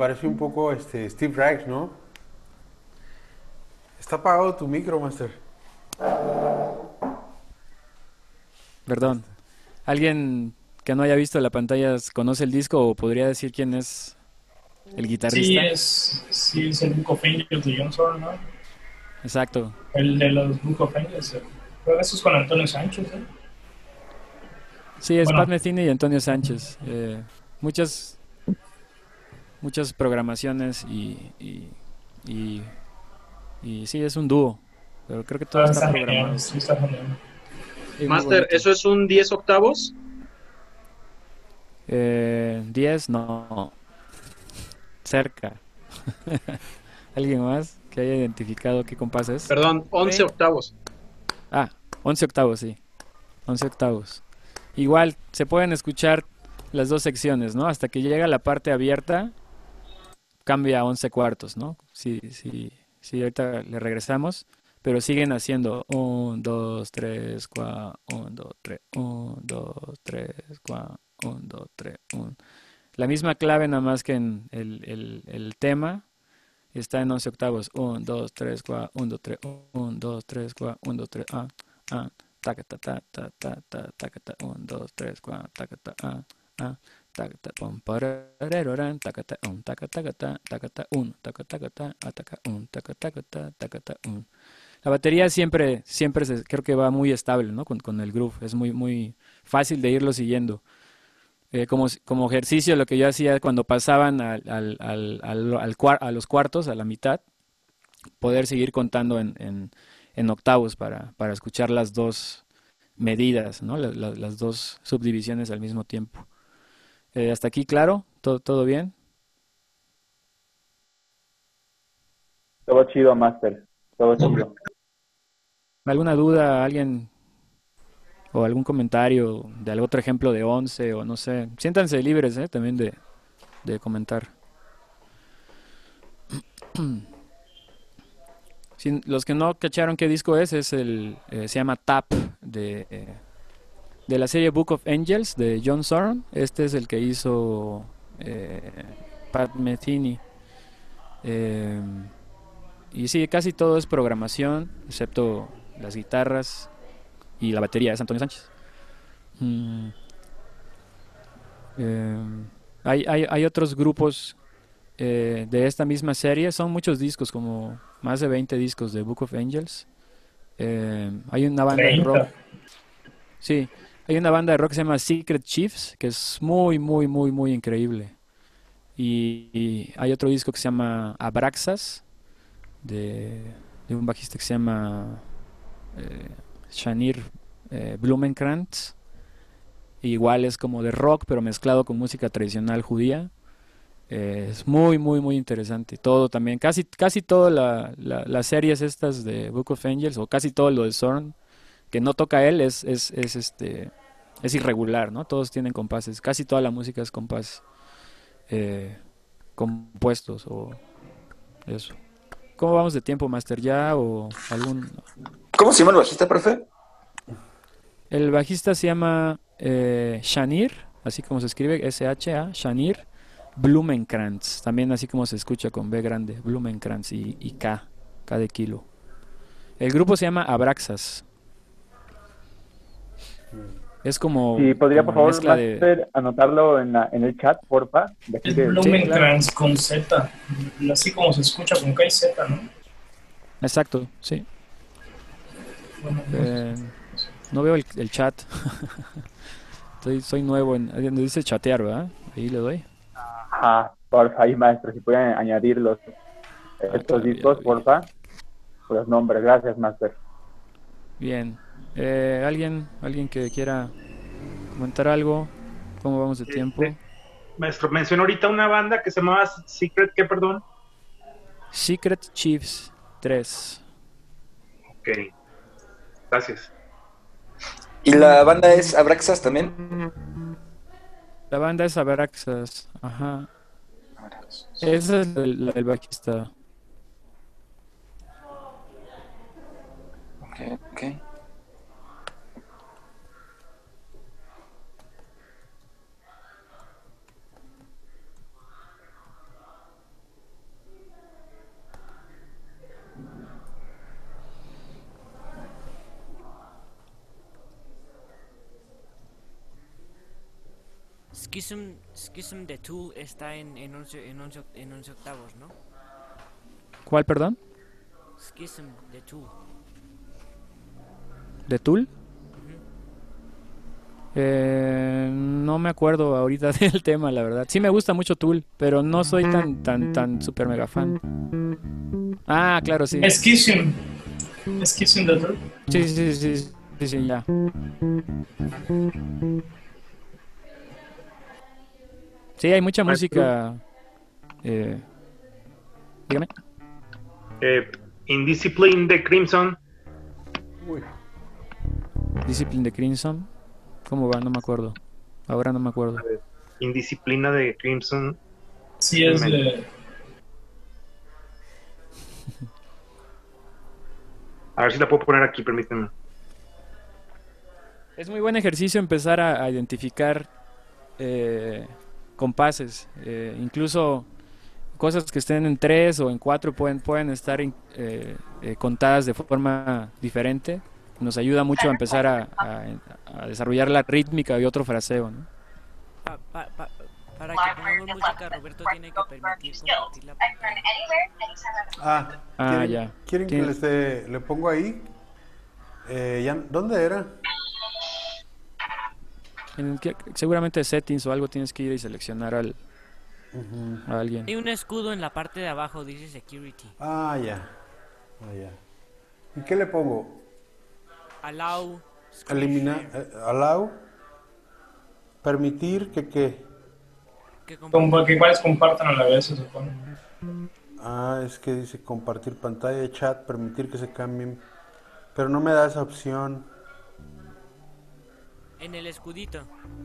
Parece un poco este Steve Reich, ¿no? Está apagado tu micro, Master. Perdón. ¿Alguien que no haya visto la pantalla conoce el disco o podría decir quién es el Sí, guitarrista? es, sí, es el Book of Angels de John Zorn, ¿no? Exacto. El de los Book of Angels. eh. Que eso es con Antonio Sánchez, ¿eh? Sí, es Bueno. Pat Metheny y Antonio Sánchez. Eh, muchas muchas programaciones y, y, y, y sí, es un dúo. Pero creo que todo Ah, está está programado. genial, sí, está genial. Sí, muy Master. ¿eso es un 10 octavos? Eh, 10, no. Cerca. ¿Alguien más que haya identificado qué compás es? Perdón, 11 octavos. Ah, 11 octavos, sí. 11 octavos. Igual se pueden escuchar las dos secciones, ¿no? Hasta que llega la parte abierta, cambia a 11 cuartos, ¿no? Sí, sí, sí, ahorita le regresamos, pero siguen haciendo 1, 2, 3, 4, 1, 2, 3, 1, 2, 3, 4, 1, 2, 3, 1. La misma clave, nada más que en el, el, tema está en 11 octavos. 1, 2, 3, 4, 1, 2, 3, 1, 2, 3, 4, 1, 2, 3, ah, ah, taca, ta, ta, ta, ta, ta, taca, ta, 1, 2, 3, 4, taca, ta, ah, ah, taca, ta, pom, pararararán, taca, ta, taca, taca, ta, taca, ta, 1, taca, taca, ta, ataca, 1, taca, taca, ta, taca, ta, 1. La batería siempre, siempre se- creo que va muy estable, ¿no? Con, con el groove, es muy, muy fácil de irlo siguiendo. Eh, como, como ejercicio, lo que yo hacía cuando pasaban al, al, a los cuartos, a la mitad, poder seguir contando en, en, octavos para, para escuchar las dos medidas, ¿no? La- la- las dos subdivisiones al mismo tiempo. Eh, hasta aquí, claro, todo, todo bien. Todo chido, Master. Todo chido. ¿Alguna duda, alguien o algún comentario de algún otro ejemplo de 11 o no sé? Siéntanse libres, ¿eh? También de, de comentar. Los que no cacharon qué disco es, es el, eh, se llama Tap de, eh, de la serie Book of Angels de John Zorn. Este es el que hizo eh, Pat Metheny. Eh, y sí, casi todo es programación, excepto las guitarras y la batería, es Antonio Sánchez. Mm. Eh, hay, hay, hay otros grupos eh, de esta misma serie, son muchos discos, como más de 20 discos de Book of Angels. Hay una banda de 30. rock. Sí, hay una banda de rock que se llama Secret Chiefs, que es muy, muy, muy, muy increíble. Y, hay otro disco que se llama Abraxas, de, de un bajista que se llama eh, eh, Blumenkrantz. Igual es como de rock, pero mezclado con música tradicional judía. Eh, es muy, muy, muy interesante. Todo también, casi, casi todas la, la- las series estas de Book of Angels, o casi todo lo de Zorn, que no toca él, es, es, es, este, es irregular, ¿no? Todos tienen compases. Casi toda la música es compás eh, compuestos o eso. ¿Cómo vamos de tiempo, Master? ¿Ya o algún...? ¿Cómo se llama el bajista, profe? El bajista se llama eh, Shanir, así como se escribe, S-H-A, Shanir Blumenkrantz, también así como se escucha con B grande, Blumenkrantz y, y K, K de kilo. El grupo se llama Abraxas. Es como, Si podría, por favor, mezcla de... Master, anotarlo en, la- en el chat, porfa. De aquí Es de- Blumenkrantz con Z, así como se escucha con K y Z, ¿no? Exacto, sí. Bueno, Eh, no veo el, el chat. Estoy, soy nuevo en... donde dice chatear, ¿verdad? Ahí le doy. Ajá, porfa, ahí, maestro, si pueden añadir los, estos discos, porfa. Los nombres, gracias, Master. Bien. Eh, ¿alguien, alguien que quiera comentar algo? ¿Cómo vamos de tiempo? Maestro, mencionó ahorita una banda que se llamaba Secret, ¿qué, perdón? Secret Chiefs 3. Ok, gracias. ¿Y la banda es Abraxas también? La banda es Abraxas. Ajá. Ese es el, el bajista. Ok, ok. Schism, Schism de Tool está en, en, 11, en, 11, en 11 octavos, ¿no? ¿Cuál, perdón? Schism de Tool. ¿De Tool? Eh, no me acuerdo ahorita del tema, la verdad. Sí me gusta mucho Tool, pero no soy tan tan tan super mega fan. Ah, claro, sí. Schism. Schism de Tool. Sí, sí, sí, sí, sí, sí, ya. Sí, hay mucha música. Eh, dígame. Eh, Indiscipline de Crimson. Discipline de Crimson. ¿Cómo va? No me acuerdo. Ahora no me acuerdo. Indisciplina de Crimson. Sí, es de... A ver si la puedo poner aquí, permítanme. Es muy buen ejercicio empezar a, a identificar eh, compases. Eh, incluso cosas que estén en tres o en cuatro pueden, pueden estar in- eh, eh, contadas de forma diferente. Nos ayuda mucho a empezar a, a- a desarrollar la rítmica y otro fraseo. ¿no? Pa- pa- pa- para que pongamos música, Roberto tiene que permitir compartir la pantalla. Ah, Ah, ¿quieren, ya. ¿quieren que les le pongo ahí? Eh, ya- ¿Dónde era? En que- seguramente settings o algo tienes que ir y seleccionar al, a alguien. Hay un escudo en la parte de abajo, dice Security. Ah, ya. Ah, ya. ¿Y qué le pongo? Allow. Eliminar, eh, allow, permitir que qué. Como que varios compartan a la vez, se supone. Ah, es que dice compartir pantalla, chat, permitir que se cambien. Pero no me da esa opción. En el escudito.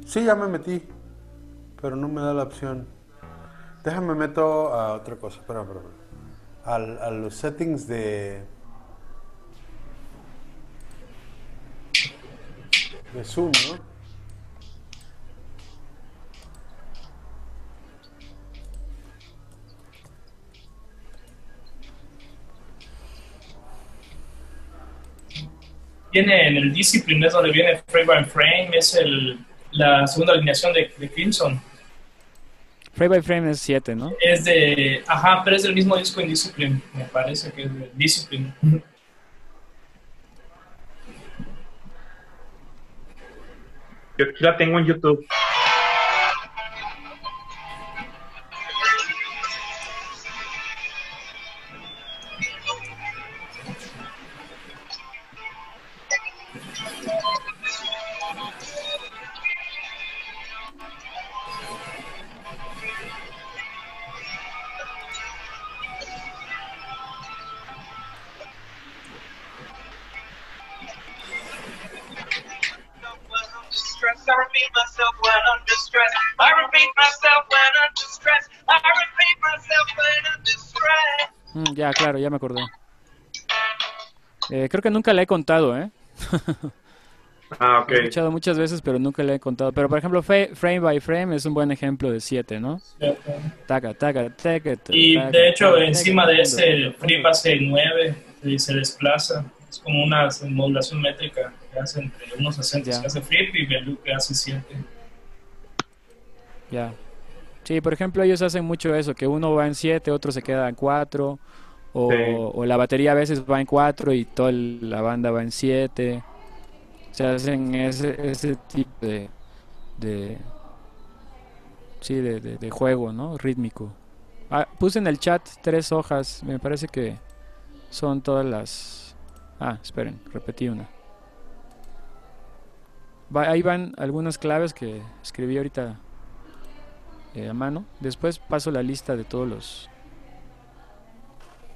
Sí, ya me metí. Pero no me da la opción. Déjame meto a otra cosa. Espera, espera. Al- a los settings de. De Zoom, ¿no? Viene en el Discipline, es donde viene Frame by Frame, es el, la segunda alineación de, de Crimson. Frame by frame es 7, ¿no? Es de. Ajá, pero es del mismo disco en Discipline, me parece que es de Discipline. Yo aquí la tengo en YouTube. Repeat myself when I'm distressed. I repeat myself when I'm distressed. Mm, ya, claro, ya me acordé. Eh, creo que nunca le he contado, ¿eh? Ah, ok. He escuchado muchas veces, pero nunca le he contado. Pero, por ejemplo, Frame by Frame es un buen ejemplo de 7, ¿no? Taca, taca, taca, taca, Y taca, de hecho, taca, encima taca, de ese Free hace 9 y se desplaza. Es como una modulación métrica que hace entre unos 60 Ya. que hace Flip y Belu que hace 7. Ya. Sí, por ejemplo, ellos hacen mucho eso, que uno va en 7, otro se queda en 4, o, Sí. o la batería a veces va en 4 y toda la banda va en 7. Se hacen ese, ese tipo de, de sí, de, de- de juego, ¿no? Rítmico. Ah, puse en el chat tres hojas, me parece que son todas las... Ah, esperen, repetí una. Va- ahí van algunas claves que escribí ahorita eh, a mano. Después paso la lista de todos los,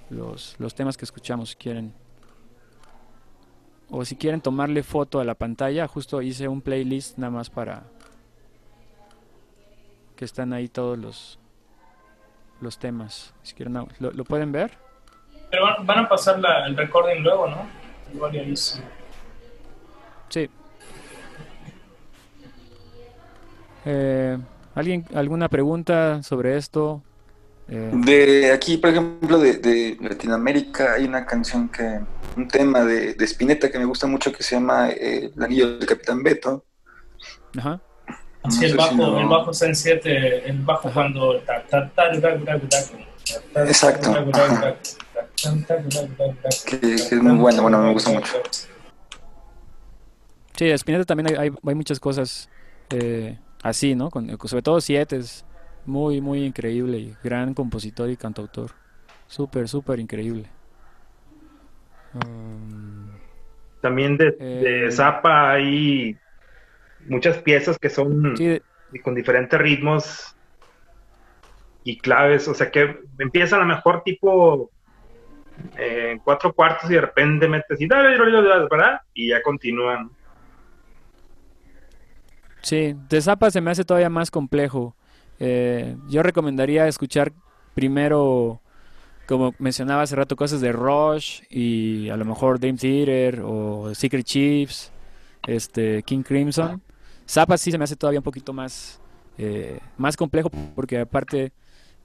los los temas que escuchamos si quieren. O si quieren tomarle foto a la pantalla, justo hice un playlist nada más para que están ahí todos los los temas. Si quieren, ¿lo, lo pueden ver? Pero van, a pasar la- el recording luego, ¿no? Igual ahí sí. Sí. Eh, ¿Alguien alguna pregunta sobre esto? Eh, De aquí, por ejemplo, de, de Latinoamérica, hay una canción que, un tema de, de Spinetta que me gusta mucho que se llama eh, El anillo del Capitán Beto. ajá. No Sí, el bajo, si no- el bajo está en 7, el bajo cuando... ta, ta, ta, ra, ra, ra, ta, ta, Exacto, ajá. Que, que es muy bueno, bueno, me gusta mucho. Sí, Spinetta también hay, hay, hay muchas cosas eh, así, ¿no? Con, sobre todo Siete es muy, muy increíble y gran compositor y cantautor. Súper, súper increíble. Um, También de, Eh, de Zappa hay muchas piezas que son sí, de- y con diferentes ritmos y claves, o sea que empieza a lo mejor tipo eh, en cuatro cuartos y de repente metes y, ¿verdad? y ya continúan. Sí, de Zappa se me hace todavía más complejo. Eh, yo recomendaría escuchar primero, como mencionaba hace rato, cosas de Rush y a lo mejor Dream Theater o Secret Chiefs, este, King Crimson. Zappa sí se me hace todavía un poquito más, eh, más complejo porque aparte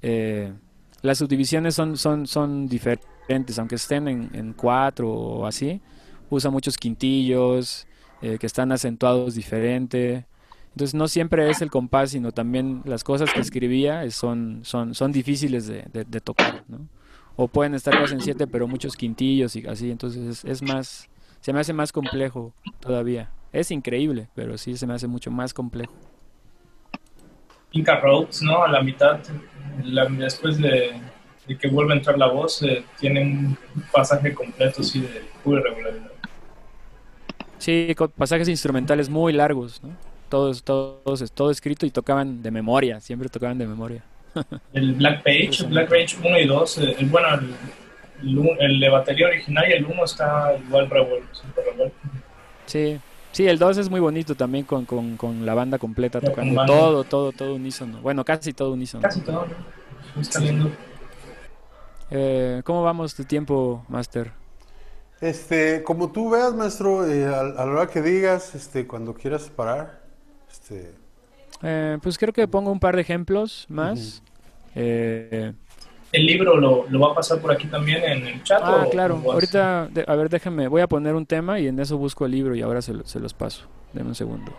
eh, las subdivisiones son, son, son diferentes, aunque estén en, en cuatro o así, usa muchos quintillos eh, que están acentuados diferente. Entonces no siempre es el compás, sino también las cosas que escribía eh, son, son, son difíciles de, de- de tocar, ¿no? O pueden estar casi en siete, pero muchos quintillos y así, entonces es, es más, se me hace más complejo todavía. Es increíble, pero sí se me hace mucho más complejo. Inca Roads, ¿no? A la mitad, la- después de, de que vuelve a entrar la voz, eh, tiene un pasaje completo así de pura irregularidad. Sí, con pasajes instrumentales muy largos, ¿no? Todos, todos, todo escrito y tocaban de memoria, siempre tocaban de memoria. El Black Page, Black Page 1 y 2, eh, el, bueno, el, el, el de batería original y el 1 está igual revuelto, revuelto. Sí, sí, el 2 es muy bonito también con, con, con la banda completa tocando todo, todo, todo unísono. Bueno, casi todo unísono. Casi todo, ¿no? Está lindo. Eh, ¿cómo vamos de tiempo, Master? Este, como tú veas, maestro, eh, a, a la hora que digas, este, cuando quieras parar, este, Eh, pues creo que pongo un par de ejemplos más. Eh, ¿El libro lo, lo va a pasar por aquí también en el chat? ah, o- claro. o? Ahorita, de- a ver, déjame, voy a poner un tema y en eso busco el libro y ahora se los paso. Deme un segundo.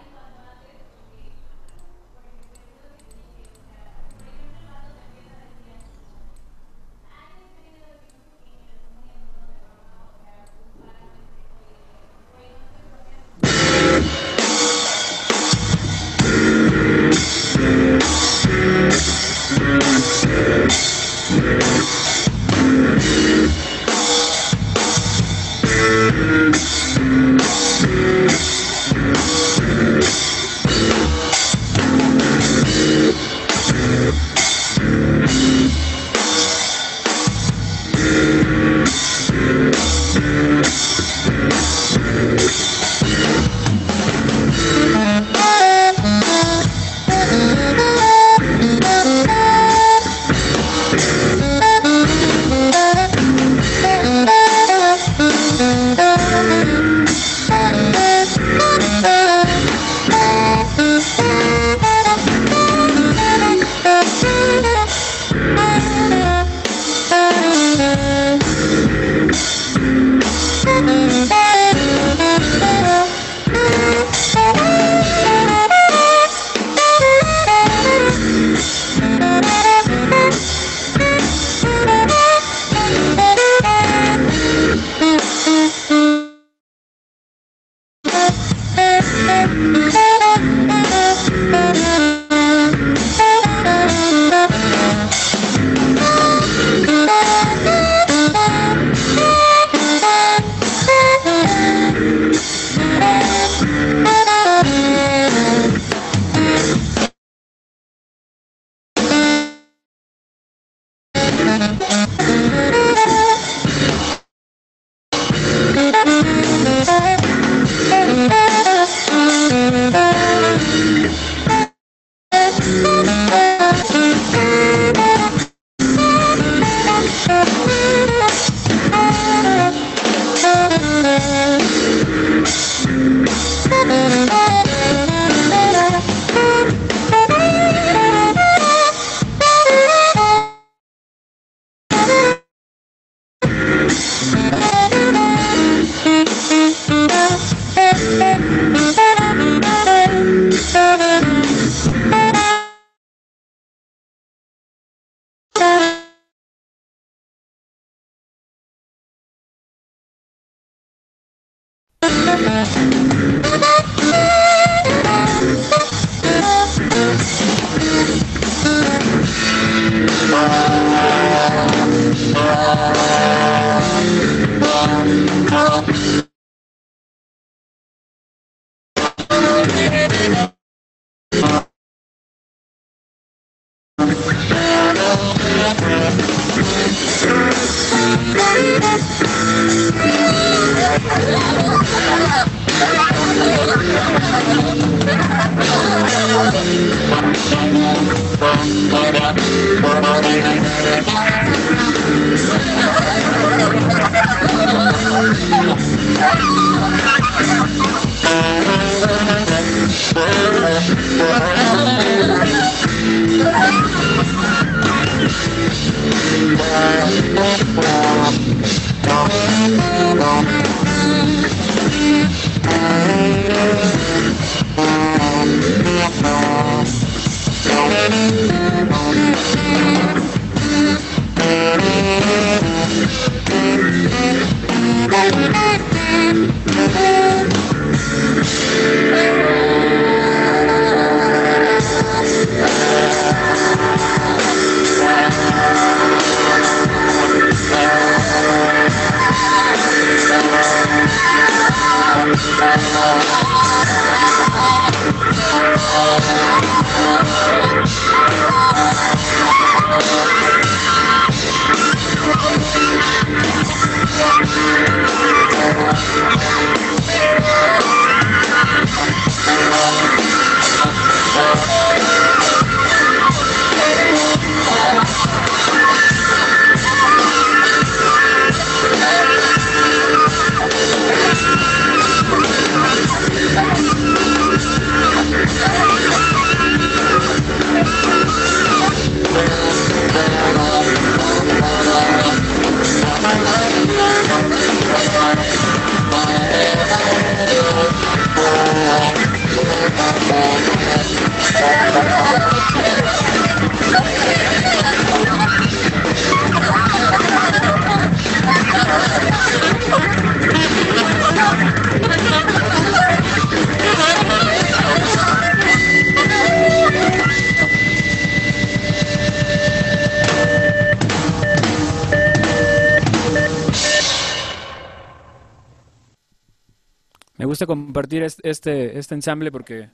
Compartir es- este, este ensamble porque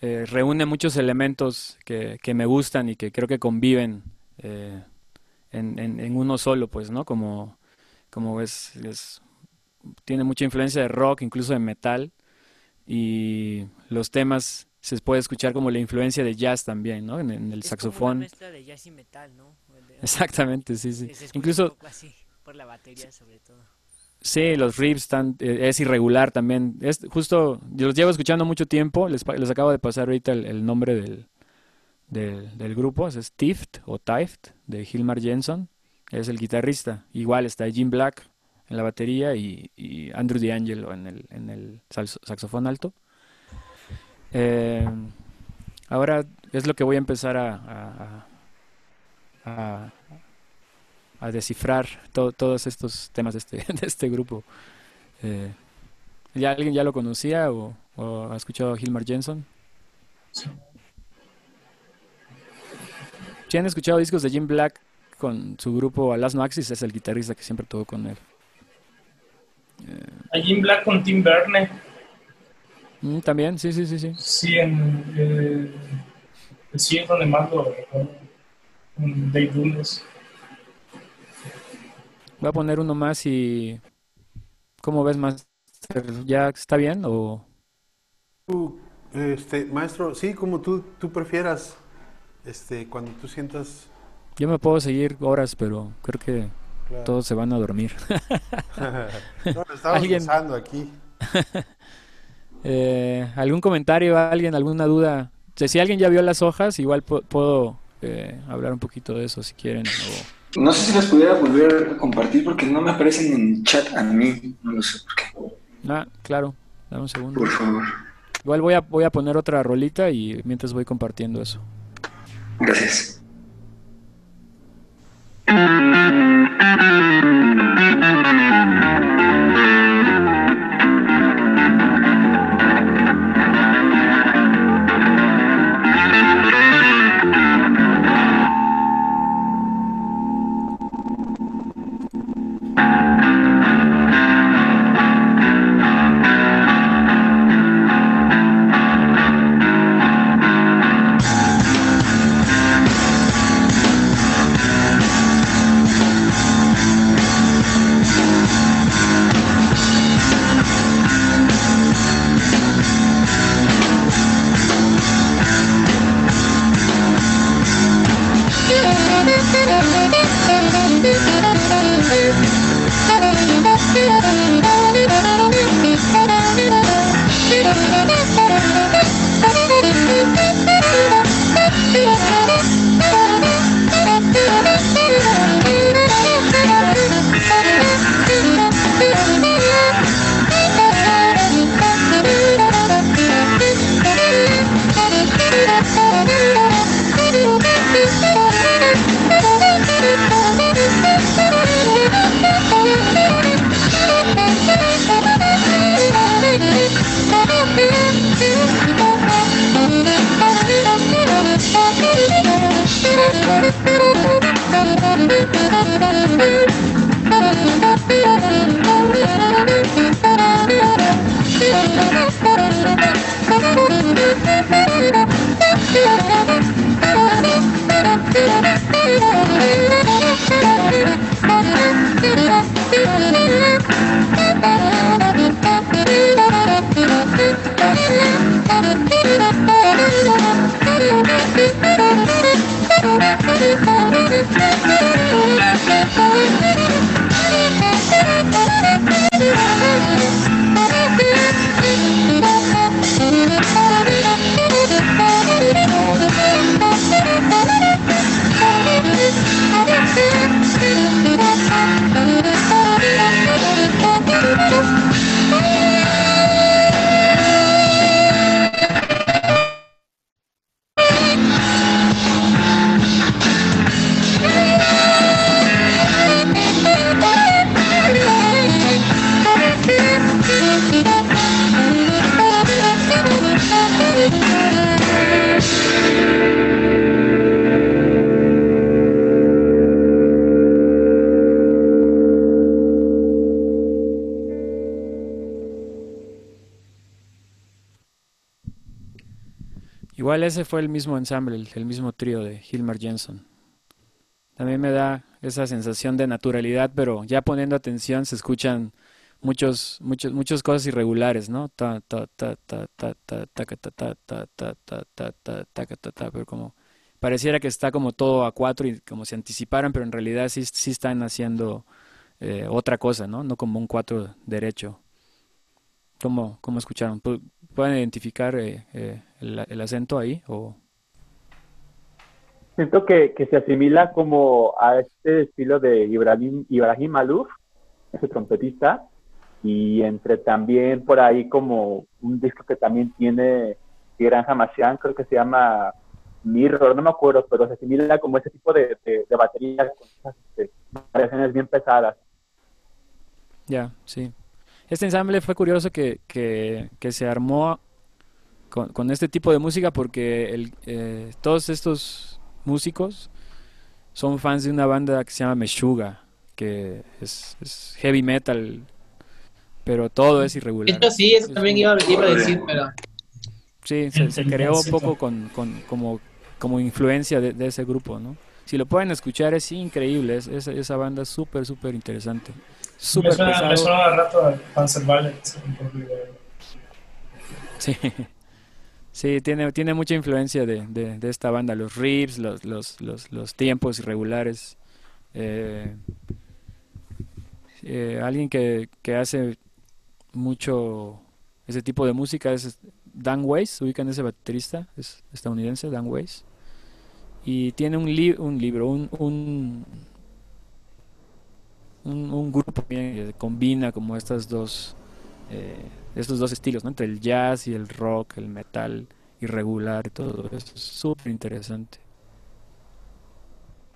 eh, reúne muchos elementos que, que me gustan y que creo que conviven eh, en, en- en uno solo, pues, ¿no? Como, como es, es- tiene mucha influencia de rock, incluso de metal, y los temas se puede escuchar como la influencia de jazz también, ¿no? En, en el Es como una saxofón. mezcla de jazz y metal, ¿no? De- Exactamente, sí, sí. Incluso un poco así, por la batería sobre todo. Sí, los riffs están, eh, es irregular también. Es justo, yo los llevo escuchando mucho tiempo. Les, les acabo de pasar ahorita el, nombre del, del, grupo. Es Tift o Tift de Hilmar Jensen. Es el guitarrista. Igual está Jim Black en la batería y, Andrew D'Angelo en el, en el saxofón alto. Eh, ahora es lo que voy a empezar a- a- a- descifrar to- todos estos temas de este, de este grupo. Eh, ¿ya alguien ya lo conocía o, o ha escuchado a Hilmar Jensen? Si han escuchado discos de Jim Black con su grupo Alas No Axis, es el guitarrista que siempre tocó con él. A Jim Black con Tim Berne. Mm, También, sí, sí, sí, sí. Sí, en. Eh, sí, es donde más lo recuerdo. En Dave Dunes. Voy a poner uno más y... ¿Cómo ves, Master? ¿Ya está bien o...? Tú, este, maestro, sí, como tú, tú prefieras, este, cuando tú sientas... Yo me puedo seguir horas, pero creo que Claro. todos se van a dormir. No, lo estamos gozando aquí. Eh, ¿algún comentario, alguien, alguna duda? O sea, si alguien ya vio las hojas, igual pu- puedo eh, hablar un poquito de eso si quieren. o- No sé si las pudiera volver a compartir porque no me aparecen en chat a mí. No lo sé por qué. Ah, claro, dame un segundo. Por favor. Igual voy a, voy a poner otra rolita y mientras voy compartiendo eso. Gracias. fue el mismo ensamble, el, mismo trío de Hilmar Jensen. También me da esa sensación de naturalidad, pero ya poniendo atención se escuchan muchos, muchos, muchas cosas irregulares, ¿no? Ta, ta, ta, ta, ta, ta, ta, ta, ta, ta, ta, ta, ta, taca, ta, ta, pero como pareciera que está como todo a cuatro y como se anticiparan, pero en realidad sí, sí están haciendo eh, otra cosa, ¿no? No como un cuatro derecho. ¿Cómo, cómo escucharon? ¿Pu- ¿Pueden identificar eh, eh, el, el acento ahí? O... Siento que, que se asimila como a este estilo de Ibrahim, Ibrahim Malouf, ese trompetista, y entre también por ahí como un disco que también tiene Tigran Hamashian, creo que se llama Mirror, no me acuerdo, pero se asimila como ese tipo de, de, de baterías con esas este, variaciones bien pesadas. Ya, sí. Este ensamble fue curioso que, que, que se armó con, con este tipo de música porque el, eh, todos estos músicos son fans de una banda que se llama Meshuga, que es, es heavy metal, pero todo es irregular. Esto sí, eso también iba, iba a decir, pero Sí, se, se creó un poco con, con- como, como influencia de, de ese grupo, ¿no? Si lo pueden escuchar es increíble, es, es- esa banda es súper, súper interesante. Me suena, me suena rato a Panzer Ballet. Sí, sí, tiene, tiene mucha influencia de, de, esta banda, los riffs, los, los, los, los tiempos irregulares. Eh, eh, alguien que, que hace mucho ese tipo de música es Dan Weiss, ubican ese baterista, es estadounidense, Dan Weiss. Y tiene un, li- un libro, un, un, un, un grupo que combina como estas dos eh, estos dos estilos, ¿no? Entre el jazz y el rock, el metal irregular y todo eso. Es súper interesante.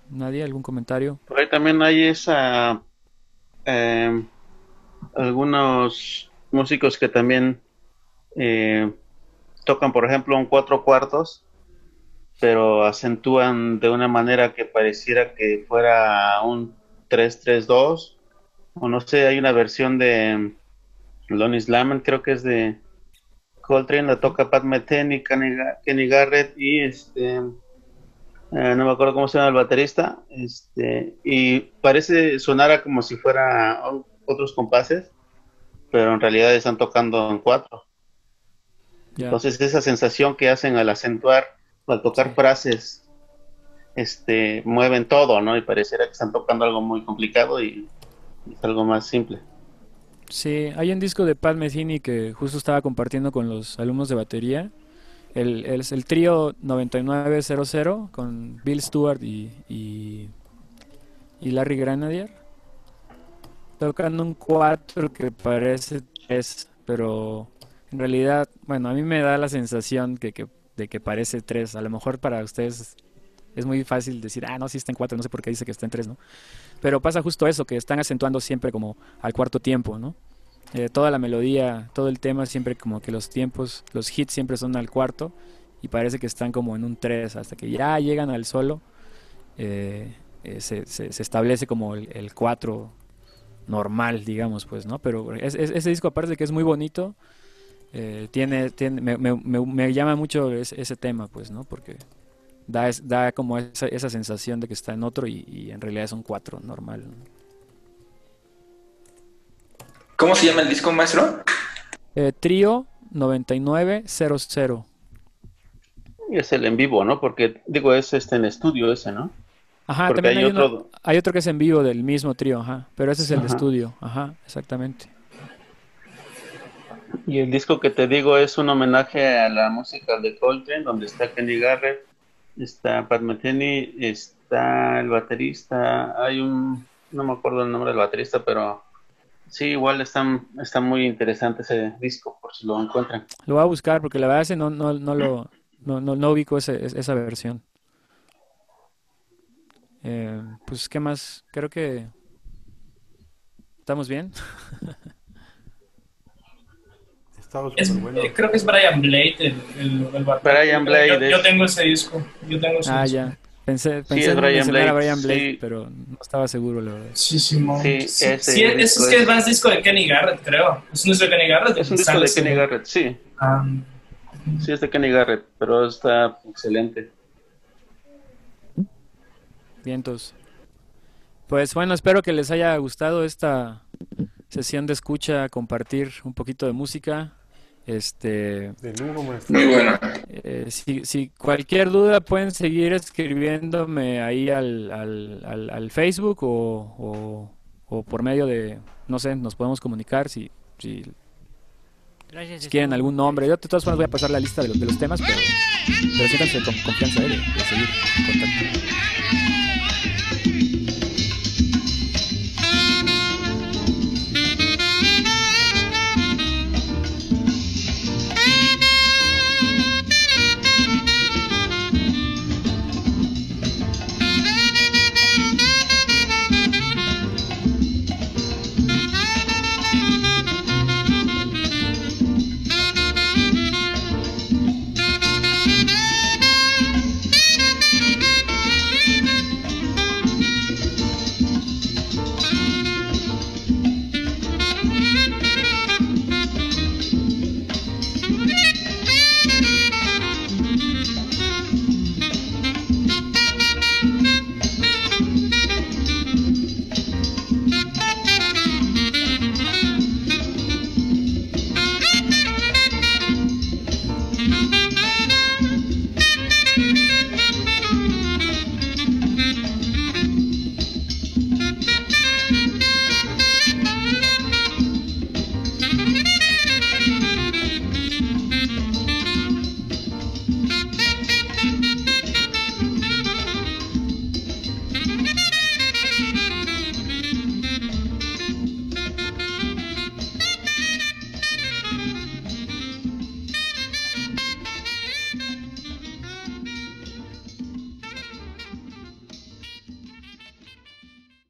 ¿Nadie? ¿Algún comentario? Por ahí también hay esa eh, algunos músicos que también eh, tocan, por ejemplo, un cuatro cuartos, pero acentúan de una manera que pareciera que fuera un 3-3-2, o no sé, hay una versión de Lonnie Slammond, creo que es de Coltrane, la toca Pat Metheny, Kenny, Kenny Garrett y este eh, no me acuerdo cómo se llama el baterista, este, y parece sonar como si fuera otros compases, pero en realidad están tocando en cuatro. Entonces esa sensación que hacen al acentuar, o al tocar frases este, mueven todo, ¿no? Y pareciera que están tocando algo muy complicado y es algo más simple. Sí, hay un disco de Pat Metheny que justo estaba compartiendo con los alumnos de batería. El, el, el trío 9900 con Bill Stewart y, y, Larry Granadier. Tocando un 4 que parece 3, pero en realidad, bueno, a mí me da la sensación que, que, de que parece 3. A lo mejor para ustedes es muy fácil decir, ah, no, sí está en 4, no sé por qué dice que está en 3, ¿no? Pero pasa justo eso, que están acentuando siempre como al cuarto tiempo, ¿no? Eh, toda la melodía, todo el tema, siempre como que los tiempos, los hits siempre son al cuarto y parece que están como en un 3 hasta que ya llegan al solo. Eh, eh, se, se, se, establece como el, el 4 normal, digamos, pues, ¿no? Pero es, es, ese disco, aparte de que es muy bonito, eh, tiene, tiene me, me, me, me, llama mucho ese, ese, tema, pues, ¿no? Porque da, da como esa, esa, sensación de que está en otro y, y en realidad es un 4 normal. ¿no? ¿Cómo se llama el disco, maestro? Eh, trío 9900. Y es el en vivo, ¿no? Porque, digo, es este en estudio ese, ¿no? Ajá, Porque también hay, hay uno- otro- hay otro que es en vivo del mismo trío, ajá. Pero ese es el de Ajá. estudio, ajá, exactamente. Y el disco que te digo es un homenaje a la música de Coltrane, donde está Kenny Garrett, está Pat está el baterista, hay un, no me acuerdo el nombre del baterista, pero sí, igual está, está muy interesante ese disco, por si lo encuentran. Lo voy a buscar porque la verdad ese no, no, no lo no, no, no ubico ese, es- esa versión. Eh, pues, ¿qué más? Creo que estamos bien. Estaba Es- súper bueno. eh, creo que es Brian Blade el, el, el. Brian Blade Yo, tengo ese disco. Yo tengo ese Ah, disco. ya. Pensé, Sí, pensé es en Brian Blade, Brian Blade, sí. pero no estaba seguro, la verdad. Sí, Simón. Sí, Sí, ese sí, es, disco es que es- es más disco de Kenny Garrett, creo. ¿Es un disco de Kenny Garrett? Es un disco de Kenny Garrett, sí. Ah, Sí, es de Kenny Garrett, pero está excelente. Vientos. Pues bueno, espero que les haya gustado esta sesión de escucha, compartir un poquito de música. Este, De lujo, maestro. Muy bueno. eh, si, si cualquier duda pueden seguir escribiéndome ahí al, al, al, al Facebook o, o, o por medio de, no sé, nos podemos comunicar si, si, Gracias. si quieren algún nombre. Yo de todas formas voy a pasar la lista de los, de los temas, pero, pero siéntanse con confianza eh, de, de seguir en contacto.